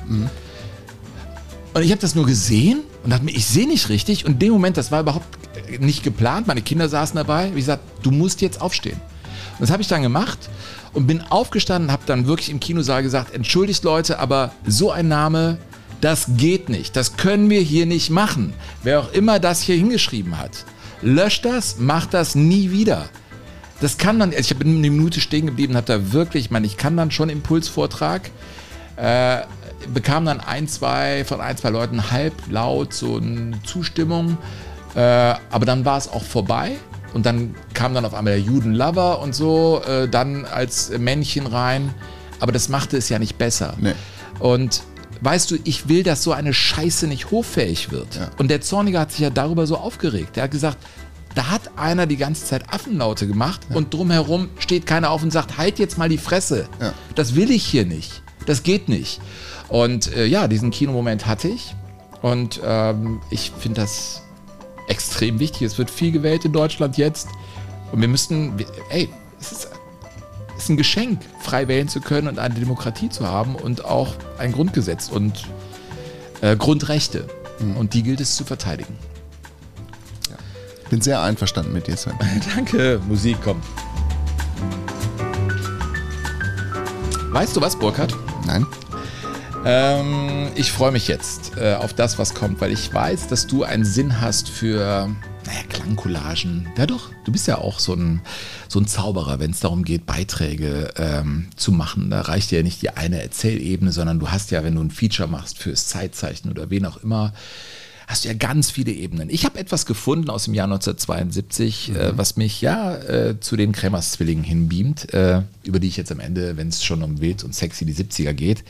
Und ich habe das nur gesehen und dachte mir, ich sehe nicht richtig. Und in dem Moment, das war überhaupt nicht geplant, meine Kinder saßen dabei, wie gesagt, du musst jetzt aufstehen. Und das habe ich dann gemacht und bin aufgestanden, habe dann wirklich im Kinosaal gesagt, entschuldigt Leute, aber so ein Name, das geht nicht. Das können wir hier nicht machen. Wer auch immer das hier hingeschrieben hat, löscht das, macht das nie wieder. Das kann man, ich bin eine Minute stehen geblieben, habe da wirklich, ich meine, ich kann dann schon Impulsvortrag, äh, bekam dann ein, zwei von ein, zwei Leuten halblaut so eine Zustimmung, äh, aber dann war es auch vorbei und dann kam dann auf einmal der Judenlover und so äh, dann als Männchen rein, aber das machte es ja nicht besser. Nee. Und weißt du, ich will, dass so eine Scheiße nicht hoffähig wird. Ja. Und der Zorniger hat sich ja darüber so aufgeregt. Der hat gesagt, da hat einer die ganze Zeit Affenlaute gemacht und drumherum steht keiner auf und sagt, halt jetzt mal die Fresse. Ja. Das will ich hier nicht. Das geht nicht. Und äh, ja, diesen Kinomoment hatte ich. Und ähm, ich finde das extrem wichtig. Es wird viel gewählt in Deutschland jetzt. Und wir müssten, ey, es ist, ist ein Geschenk, frei wählen zu können und eine Demokratie zu haben und auch ein Grundgesetz und äh, Grundrechte. Und die gilt es zu verteidigen. Bin sehr einverstanden mit dir, Sven. *laughs* Danke, Musik kommt. Weißt du was, Burkhard? Nein? Ähm, ich freue mich jetzt äh, auf das, was kommt, weil ich weiß, dass du einen Sinn hast für, naja, Klangcollagen. Ja doch, du bist ja auch so ein, so ein Zauberer, wenn es darum geht, Beiträge ähm, zu machen. Da reicht dir ja nicht die eine Erzählebene, sondern du hast ja, wenn du ein Feature machst fürs Zeitzeichen oder wen auch immer, hast du ja ganz viele Ebenen. Ich habe etwas gefunden aus dem Jahr 1972, äh, was mich ja äh, zu den Kremers Zwillingen hinbeamt, äh, über die ich jetzt am Ende, wenn es schon um wild und sexy die 70er geht,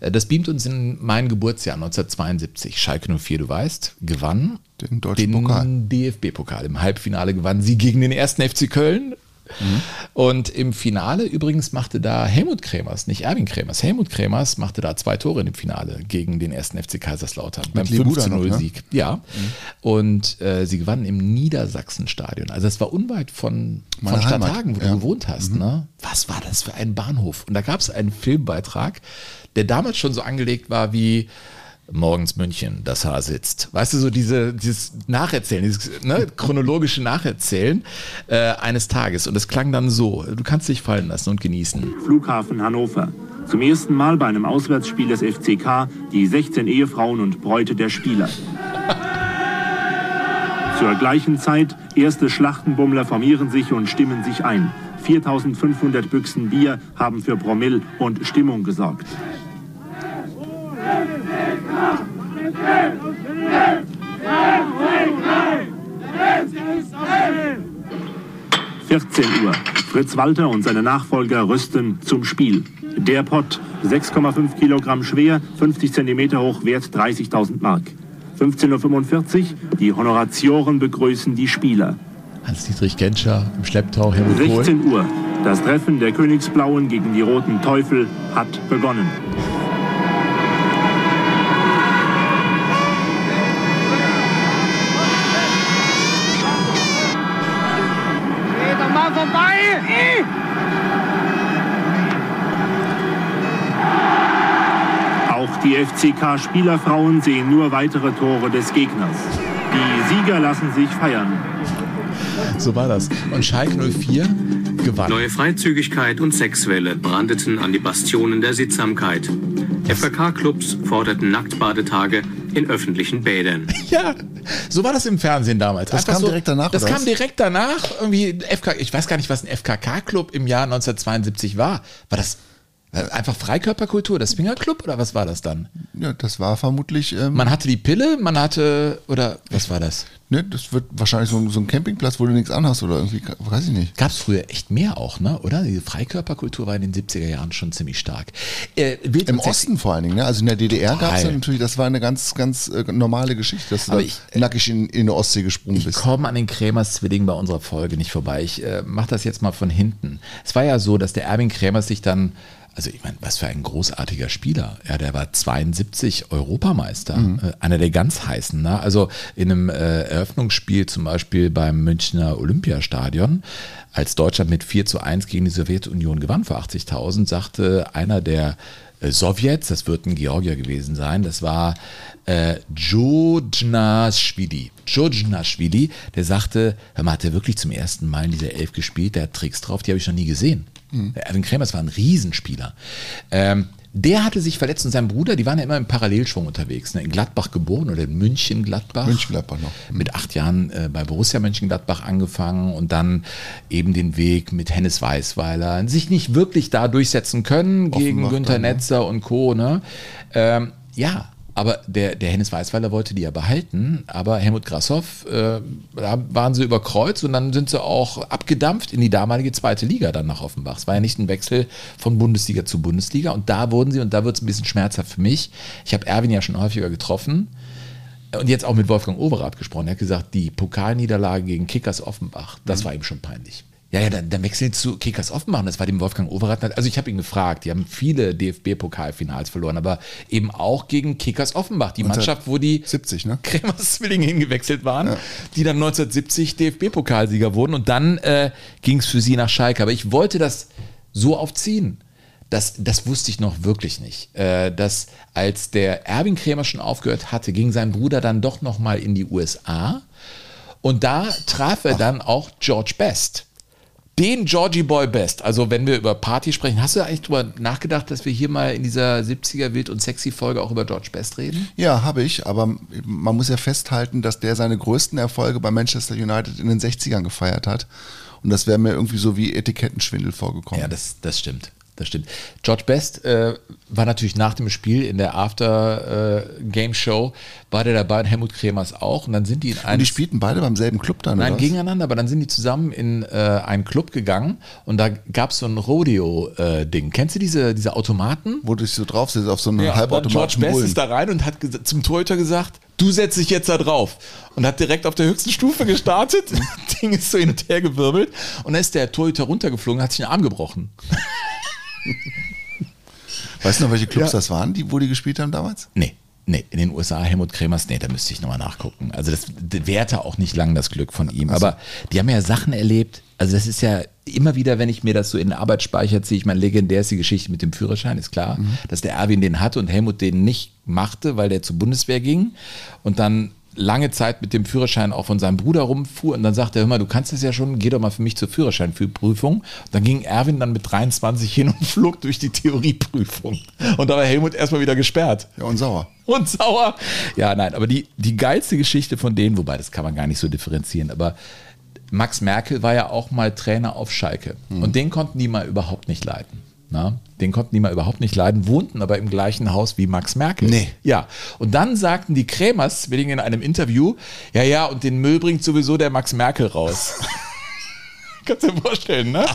äh, das beamt uns in mein Geburtsjahr 1972. Schalke 04, du weißt, gewann Den deutschen Pokal. DFB-Pokal. Im Halbfinale gewann sie gegen den ersten FC Köln. Mhm. Und im Finale übrigens machte da Helmut Kremers, nicht Erwin Kremers, Helmut Kremers machte da zwei Tore im Finale gegen den ersten FC Kaiserslautern beim Lebuda 5 noch, ne? 0 Sieg. Ja. Und äh, sie gewannen im Niedersachsenstadion. Also es war unweit von, Meine von Heimat, Stadthagen, wo ja. Mhm. du gewohnt hast. Ne? Was war das für ein Bahnhof? Und da gab es einen Filmbeitrag, der damals schon so angelegt war wie Morgens München, das Haar sitzt. Weißt du, so diese, dieses Nacherzählen, dieses ne, chronologische Nacherzählen äh, eines Tages. Und es klang dann so. Du kannst dich fallen lassen und genießen. Flughafen Hannover. Zum ersten Mal bei einem Auswärtsspiel des FCK die 16 Ehefrauen und Bräute der Spieler. *laughs* Zur gleichen Zeit, erste Schlachtenbummler formieren sich und stimmen sich ein. 4500 Büchsen Bier haben für Promille und Stimmung gesorgt. ...14 Uhr. Fritz Walter und seine Nachfolger rüsten zum Spiel. Der Pott, 6,5 Kilogramm schwer, 50 Zentimeter hoch, wert 30.000 Mark. 15.45 Uhr, die Honoratioren begrüßen die Spieler. Hans-Dietrich Genscher im Schlepptau, Helmut Kohl. 16 Uhr, das Treffen der Königsblauen gegen die Roten Teufel hat begonnen. Auch die FCK-Spielerfrauen sehen nur weitere Tore des Gegners. Die Sieger lassen sich feiern. So war das. Und Schalke 04 gewann. Neue Freizügigkeit und Sexwelle brandeten an die Bastionen der Sittsamkeit. FKK-Clubs forderten Nacktbadetage in öffentlichen Bädern. *laughs* Ja, so war das im Fernsehen damals. Das kam so, direkt danach, Das oder kam was? direkt danach. Irgendwie FK, ich weiß gar nicht, was ein FKK-Club im Jahr 1972 war. War das einfach Freikörperkultur, das Swingerclub oder was war das dann? Ja, das war vermutlich. Ähm, Man hatte die Pille, man hatte, oder was war das? ne, das wird wahrscheinlich so, ein- so ein Campingplatz, wo du nichts anhast oder irgendwie, weiß ich nicht. Gab es früher echt mehr auch, ne? Oder? Die Freikörperkultur war in den 70er Jahren schon ziemlich stark. Äh, Im Osten vor allen Dingen, ne? Also in der DDR gab es ja natürlich, das war eine ganz, ganz äh, normale Geschichte, dass du ich- nackig in, in eine Ostsee gesprungen Ich bist. komme an den Krämers Zwillingen bei unserer Folge nicht vorbei. Ich äh, mache das jetzt mal von hinten. Es war ja so, dass der Erwin Krämers sich dann, also ich meine, was für ein großartiger Spieler. Ja, der war 72 Europameister, äh, einer der ganz heißen. Ne? Also in einem äh, Eröffnungsspiel zum Beispiel beim Münchner Olympiastadion, als Deutschland mit 4 zu 1 gegen die Sowjetunion gewann für 80.000, sagte einer der äh, Sowjets, das wird ein Georgier gewesen sein, das war äh. Djodjnaschwili, der sagte, hör mal, hat der wirklich zum ersten Mal in dieser Elf gespielt, der hat Tricks drauf, die habe ich noch nie gesehen. Der Erwin Kremers war ein Riesenspieler. Ähm, der hatte sich verletzt und sein Bruder, die waren ja immer im Parallelschwung unterwegs. Ne? In Gladbach geboren oder in München-Gladbach. München-Gladbach noch. Mit acht Jahren äh, bei Borussia Mönchengladbach angefangen und dann eben den Weg mit Hennes Weißweiler. Sich nicht wirklich da durchsetzen können gegen Offenbach Günther dann, ne? Netzer und Co. Ne? Ähm, ja, aber der, der Hennes Weißweiler wollte die ja behalten, aber Helmut Grassoff, äh, da waren sie überkreuzt und dann sind sie auch abgedampft in die damalige zweite Liga dann nach Offenbach. Es war ja nicht ein Wechsel von Bundesliga zu Bundesliga und da wurden sie, und da wird es ein bisschen schmerzhaft für mich, ich habe Erwin ja schon häufiger getroffen, und jetzt auch mit Wolfgang Overath gesprochen. Er hat gesagt, die Pokalniederlage gegen Kickers Offenbach, das war ihm schon peinlich. Ja, ja, dann, dann wechseln zu Kickers Offenbach. Das war dem Wolfgang Overath. Also ich habe ihn gefragt. Die haben viele DFB-Pokalfinals verloren, aber eben auch gegen Kickers Offenbach. Die Mannschaft, wo die 70, ne? Kremers Zwillinge hingewechselt waren, die dann 1970 DFB-Pokalsieger wurden. Und dann äh, ging es für sie nach Schalke. Aber ich wollte das so aufziehen. Das, das wusste ich noch wirklich nicht. Äh, dass als der Erwin Kremer schon aufgehört hatte, ging sein Bruder dann doch noch mal in die USA. Und da traf er dann auch George Best. Den Georgie Boy Best. Also wenn wir über Party sprechen, hast du eigentlich drüber nachgedacht, dass wir hier mal in dieser 70er Wild und Sexy Folge auch über George Best reden? Ja, habe ich, aber man muss ja festhalten, dass der seine größten Erfolge bei Manchester United in den 60ern gefeiert hat. Und das wäre mir irgendwie so wie Etikettenschwindel vorgekommen. Ja, das, das stimmt. Das stimmt. George Best äh, war natürlich nach dem Spiel in der After-Game-Show, war der dabei und Helmut Kremers auch. Und dann sind die in Und einen die spielten beide beim selben Club dann, Nein, gegeneinander, aber dann sind die zusammen in äh, einen Club gegangen und da gab es so ein Rodeo-Ding. Kennst du diese, diese Automaten? Wo du dich so drauf sitzt auf so einen Ja, und dann George halbautomatischen Best Bullen. ist da rein und hat zum Torhüter gesagt, du setzt dich jetzt da drauf. Und hat direkt auf der höchsten Stufe gestartet. *laughs* Ding ist so hin und her gewirbelt. Und dann ist der Torhüter runtergeflogen und hat sich den Arm gebrochen. Weißt du noch, welche Clubs Ja. das waren, die, wo die gespielt haben damals? Nee. Nee, in den USA Helmut Kremers, nee, da müsste ich nochmal nachgucken. Also das währte auch nicht lang das Glück von ihm. Aber die haben ja Sachen erlebt. Also das ist ja immer wieder, wenn ich mir das so in den Arbeitsspeicher ziehe, ich meine, legendär ist die Geschichte mit dem Führerschein, ist klar, dass der Erwin den hatte und Helmut den nicht machte, weil der zur Bundeswehr ging und dann lange Zeit mit dem Führerschein auch von seinem Bruder rumfuhr und dann sagte er, hör mal, du kannst das ja schon, geh doch mal für mich zur Führerscheinprüfung. Dann ging Erwin dann mit 23 hin und flog durch die Theorieprüfung. Und da war Helmut erstmal wieder gesperrt Ja, und sauer. und sauer. Ja, nein, aber die, die geilste Geschichte von denen, wobei das kann man gar nicht so differenzieren, aber Max Merkel war ja auch mal Trainer auf Schalke. Und den konnten die mal überhaupt nicht leiden. Na, den konnten die mal überhaupt nicht leiden, wohnten aber im gleichen Haus wie Max Merkel. Nee. Ja. Und dann sagten die Krämers Zwillinge in einem Interview, ja, ja, und den Müll bringt sowieso der Max Merkel raus. *laughs* Kannst du dir vorstellen, ne?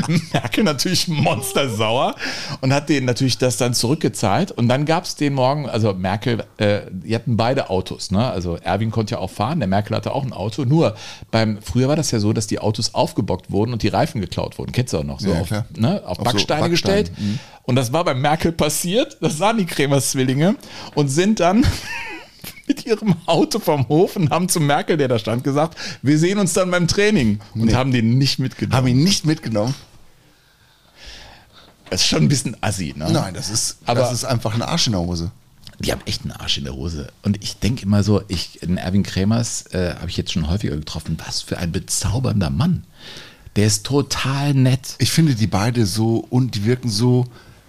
*laughs* Merkel natürlich monstersauer und hat denen natürlich das dann zurückgezahlt. Und dann gab es den Morgen, also Merkel, äh, die hatten beide Autos, ne? Also Erwin konnte ja auch fahren, der Merkel hatte auch ein Auto. Nur beim, früher war das ja so, dass die Autos aufgebockt wurden und die Reifen geklaut wurden. Kennst du auch noch? So Ja, auf, ne? auf, Auf so Backsteine Backsteine, gestellt. mhm. Und das war bei Merkel passiert. Das sahen die Kremers Zwillinge und sind dann mit ihrem Auto vom Hof und haben zu Merkel, der da stand, gesagt, wir sehen uns dann beim Training und Nee. haben den nicht mitgenommen. Haben ihn nicht mitgenommen. Das ist schon ein bisschen assi, ne? Nein, das ist, Aber- das ist einfach ein Arsch in der Hose. Die haben echt einen Arsch in der Hose. Und ich denke immer so, ich, den Erwin Kremers äh, habe ich jetzt schon häufiger getroffen, was für ein bezaubernder Mann. Der ist total nett. Ich finde die beide so und die wirken so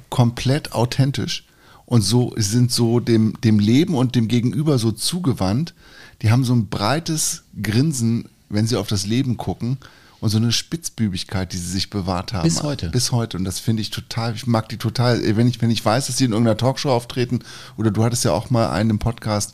komplett authentisch und so sind so dem, dem Leben und dem Gegenüber so zugewandt. Die haben so ein breites Grinsen, wenn sie auf das Leben gucken und so eine Spitzbübigkeit, die sie sich bewahrt haben. Bis heute. Bis heute. Und das finde ich total, ich mag die total. Wenn ich, wenn ich weiß, dass sie in irgendeiner Talkshow auftreten oder du hattest ja auch mal einen im Podcast.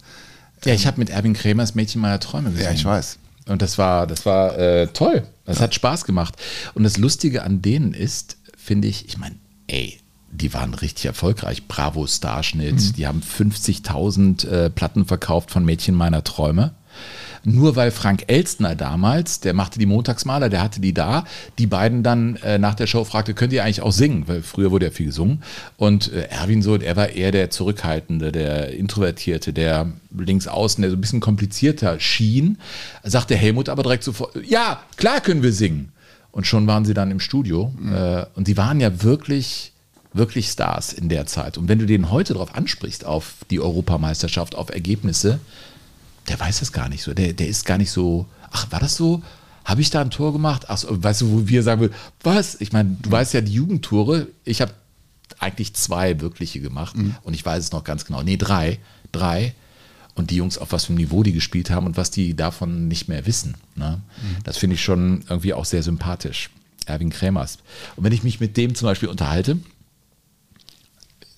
Ja, ich habe mit Erwin Krämer das Mädchen meiner Träume gesehen. Ja, ich weiß. Und das war, das war äh, toll. Das hat Spaß gemacht. Und das Lustige an denen ist, finde ich, ich meine, ey, die waren richtig erfolgreich. Bravo Starschnitt, die haben 50.000 äh, Platten verkauft von Mädchen meiner Träume. Nur weil Frank Elstner damals, der machte die Montagsmaler, der hatte die da, die beiden dann äh, nach der Show fragte, könnt ihr eigentlich auch singen? Weil früher wurde ja viel gesungen. Und äh, Erwin so, er war eher der Zurückhaltende, der Introvertierte, der links außen, der so ein bisschen komplizierter schien. Sagte Helmut aber direkt sofort, ja, klar können wir singen. Und schon waren sie dann im Studio. Äh, und sie waren ja wirklich wirklich Stars in der Zeit. Und wenn du den heute darauf ansprichst, auf die Europameisterschaft, auf Ergebnisse, der weiß es gar nicht so. Der, der ist gar nicht so, ach, war das so? Habe ich da ein Tor gemacht? Ach, so, weißt du, wo wir sagen würden, was? Ich meine, du weißt ja, die Jugendtore, ich habe eigentlich zwei wirkliche gemacht und ich weiß es noch ganz genau. Nee, drei. Drei. Und die Jungs, auf was für einem Niveau die gespielt haben und was die davon nicht mehr wissen. Ne? Das finde ich schon irgendwie auch sehr sympathisch. Erwin Krämers. Und wenn ich mich mit dem zum Beispiel unterhalte,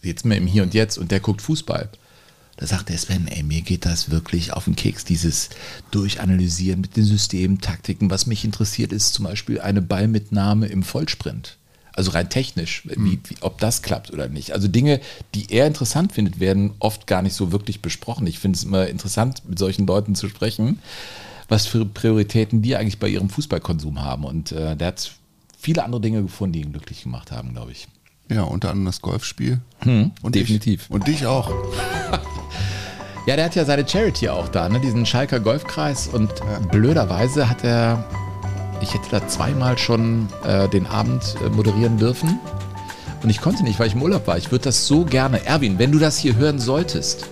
jetzt mal im Hier und Jetzt und der guckt Fußball. Da sagt der Sven, ey, mir geht das wirklich auf den Keks, dieses Durchanalysieren mit den Systemen, Taktiken. Was mich interessiert, ist zum Beispiel eine Ballmitnahme im Vollsprint. Also rein technisch, wie, wie, ob das klappt oder nicht. Also Dinge, die er interessant findet, werden oft gar nicht so wirklich besprochen. Ich finde es immer interessant, mit solchen Leuten zu sprechen, was für Prioritäten die eigentlich bei ihrem Fußballkonsum haben. Und äh, der hat viele andere Dinge gefunden, die ihn glücklich gemacht haben, glaube ich. Ja, unter anderem das Golfspiel. Hm, und definitiv. Ich. Und dich auch. *laughs* Ja, der hat ja seine Charity auch da, ne? diesen Schalker Golfkreis. Und blöderweise hat er, ich hätte da zweimal schon äh, den Abend äh, moderieren dürfen. Und ich konnte nicht, weil ich im Urlaub war. Ich würde das so gerne. Erwin, wenn du das hier hören solltest,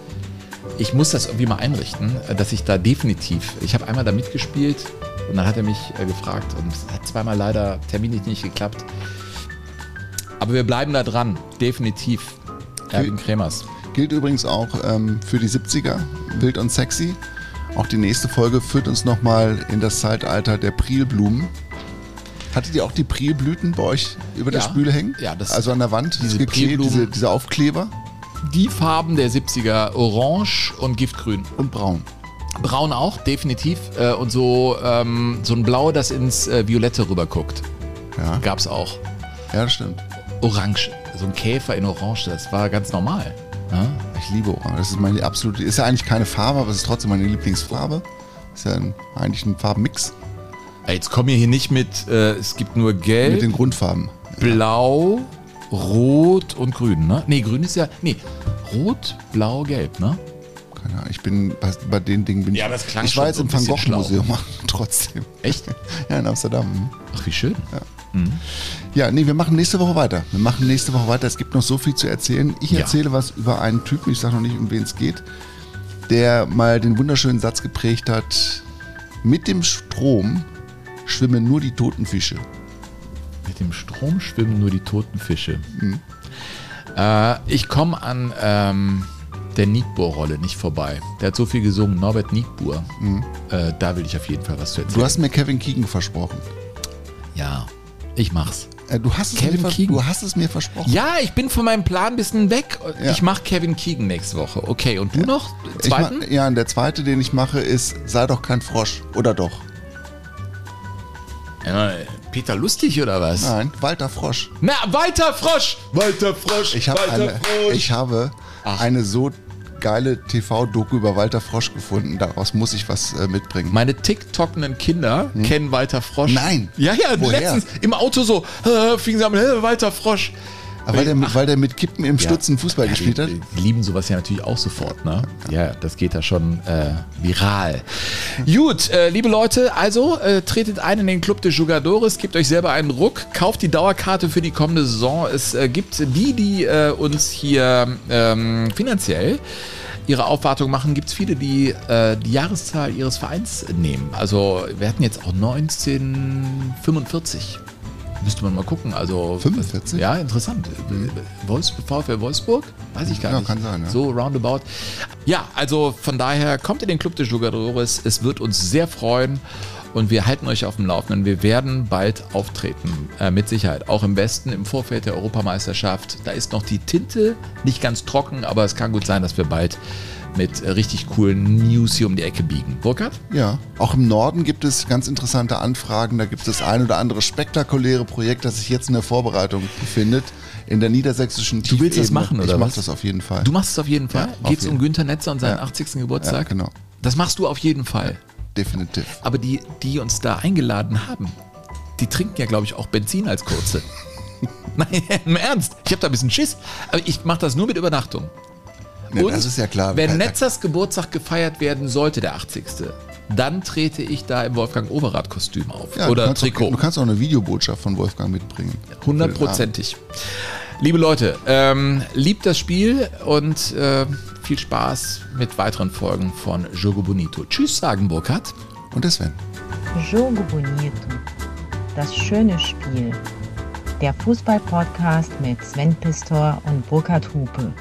ich muss das irgendwie mal einrichten, äh, dass ich da definitiv, ich habe einmal da mitgespielt und dann hat er mich äh, gefragt und es hat zweimal leider terminlich nicht geklappt. Aber wir bleiben da dran, definitiv. Erwin Kremers. Gilt übrigens auch ähm, für die 70er, wild und sexy. Auch die nächste Folge führt uns nochmal in das Zeitalter der Prilblumen. Hattet ihr auch die Prilblüten bei euch über der Ja. Spüle hängen? Ja, das- also an der Wand, diese geklebt, diese, diese Aufkleber Die Farben der 70er, Orange und Giftgrün. und braun. Braun auch, definitiv. Äh, und so, ähm, so ein Blau, das ins äh, Violette rüberguckt. Ja, Gab's auch. ja das stimmt. Orange. So ein Käfer in Orange, das war ganz normal. Ja? Ich liebe Orange. Das ist meine absolute, ist ja eigentlich keine Farbe, aber es ist trotzdem meine Lieblingsfarbe. Ist ja ein, eigentlich ein Farbenmix Jetzt kommen wir hier nicht mit, äh, es gibt nur Gelb, mit den Grundfarben. Blau, Rot und Grün, ne? Nee, Grün ist ja, nee, Rot, Blau, Gelb, ne? Keine Ahnung, ich bin bei, bei den Dingen bin Ja, ich. das klang ich war jetzt so im Van Gogh Museum *laughs* trotzdem. Echt? Ja, in Amsterdam. Ach, wie schön. Ja, nee, wir machen nächste Woche weiter. Wir machen nächste Woche weiter. Es gibt noch so viel zu erzählen. Ich Ja. erzähle was über einen Typen, ich sage noch nicht, um wen es geht, der mal den wunderschönen Satz geprägt hat: Mit dem Strom schwimmen nur die toten Fische. Mit dem Strom schwimmen nur die toten Fische. Äh, ich komme an ähm, der Nietbohr-Rolle nicht vorbei. Der hat so viel gesungen, Norbert Nietbohr. Äh, da will ich auf jeden Fall was zu erzählen. Du hast mir Kevin Keegan versprochen. ja, ich mach's. Äh, du, hast es Kevin mir Keegan. du hast es mir versprochen. Ja, ich bin von meinem Plan ein bisschen weg. Ja. Ich mache Kevin Keegan nächste Woche. Okay, und du noch? Ich ma- Zweiten? ja, und der zweite, den ich mache, ist Sei doch kein Frosch. Oder doch? Ja, Peter Lustig oder was? Nein, Walter Frosch. Na, weiter Frosch! Weiter Frosch! Ich, hab weiter eine, Frosch! ich habe eine so geile TV-Doku über Walter Frosch gefunden. Daraus muss ich was äh, mitbringen. Meine TikTokenden Kinder kennen Walter Frosch. Hm? Nein. Ja, ja, Woher? letztens im Auto so, äh, fingen sie an, äh, Walter Frosch. Aber weil der, mit, weil der mit Kippen im Stutzen Fußball Ja, gespielt die, hat? Die lieben sowas ja natürlich auch sofort, ne? Ja, das geht da schon äh, viral. Gut, äh, liebe Leute, also äh, tretet ein in den Club de Jugadores, gebt euch selber einen Ruck, kauft die Dauerkarte für die kommende Saison. Es äh, gibt die, die äh, uns hier ähm, finanziell ihre Aufwartung machen, gibt es viele, die äh, die Jahreszahl ihres Vereins nehmen. Also wir hatten jetzt auch 1945. Müsste man mal gucken. Also 45? Ja, interessant. Wolfs VfL Wolfsburg? Weiß ich gar Ja, nicht. kann sein, ja. So roundabout. Ja, also von daher kommt in den Club de Jugadores. Es wird uns sehr freuen. Und wir halten euch auf dem Laufenden. Wir werden bald auftreten, äh, mit Sicherheit. Auch im Westen, im Vorfeld der Europameisterschaft. Da ist noch die Tinte nicht ganz trocken, aber es kann gut sein, dass wir bald mit äh, richtig coolen News hier um die Ecke biegen. Burkhard? Ja, auch im Norden gibt es ganz interessante Anfragen. Da gibt es das ein oder andere spektakuläre Projekt, das sich jetzt in der Vorbereitung befindet. In der niedersächsischen Du willst das Tiefebene. machen, oder Ich mach das auf jeden Fall. Du machst es auf jeden Fall. Ja, Geht es um. Günther Netzer und seinen Ja. 80. Geburtstag? Ja, genau. Das machst du auf jeden Fall. Definitiv. Aber die, die uns da eingeladen haben, die trinken ja, glaube ich, auch Benzin als kurze. *laughs* Nein, im Ernst. Ich habe da ein bisschen Schiss. Aber ich mache das nur mit Übernachtung. Ja, das ist ja klar. Wenn Netzers Geburtstag gefeiert werden sollte, der 80. Dann trete ich da im Wolfgang Overath-Kostüm auf. Ja, du Oder kannst Trikot. Auch, du kannst auch eine Videobotschaft von Wolfgang mitbringen. Hundertprozentig. Liebe Leute, ähm, liebt das Spiel und äh, viel Spaß mit weiteren Folgen von Jogo Bonito. Tschüss, sagen Burkhard. Und der Sven. Jogo Bonito. Das schöne Spiel. Der Fußball-Podcast mit Sven Pistor und Burkhard Hupe.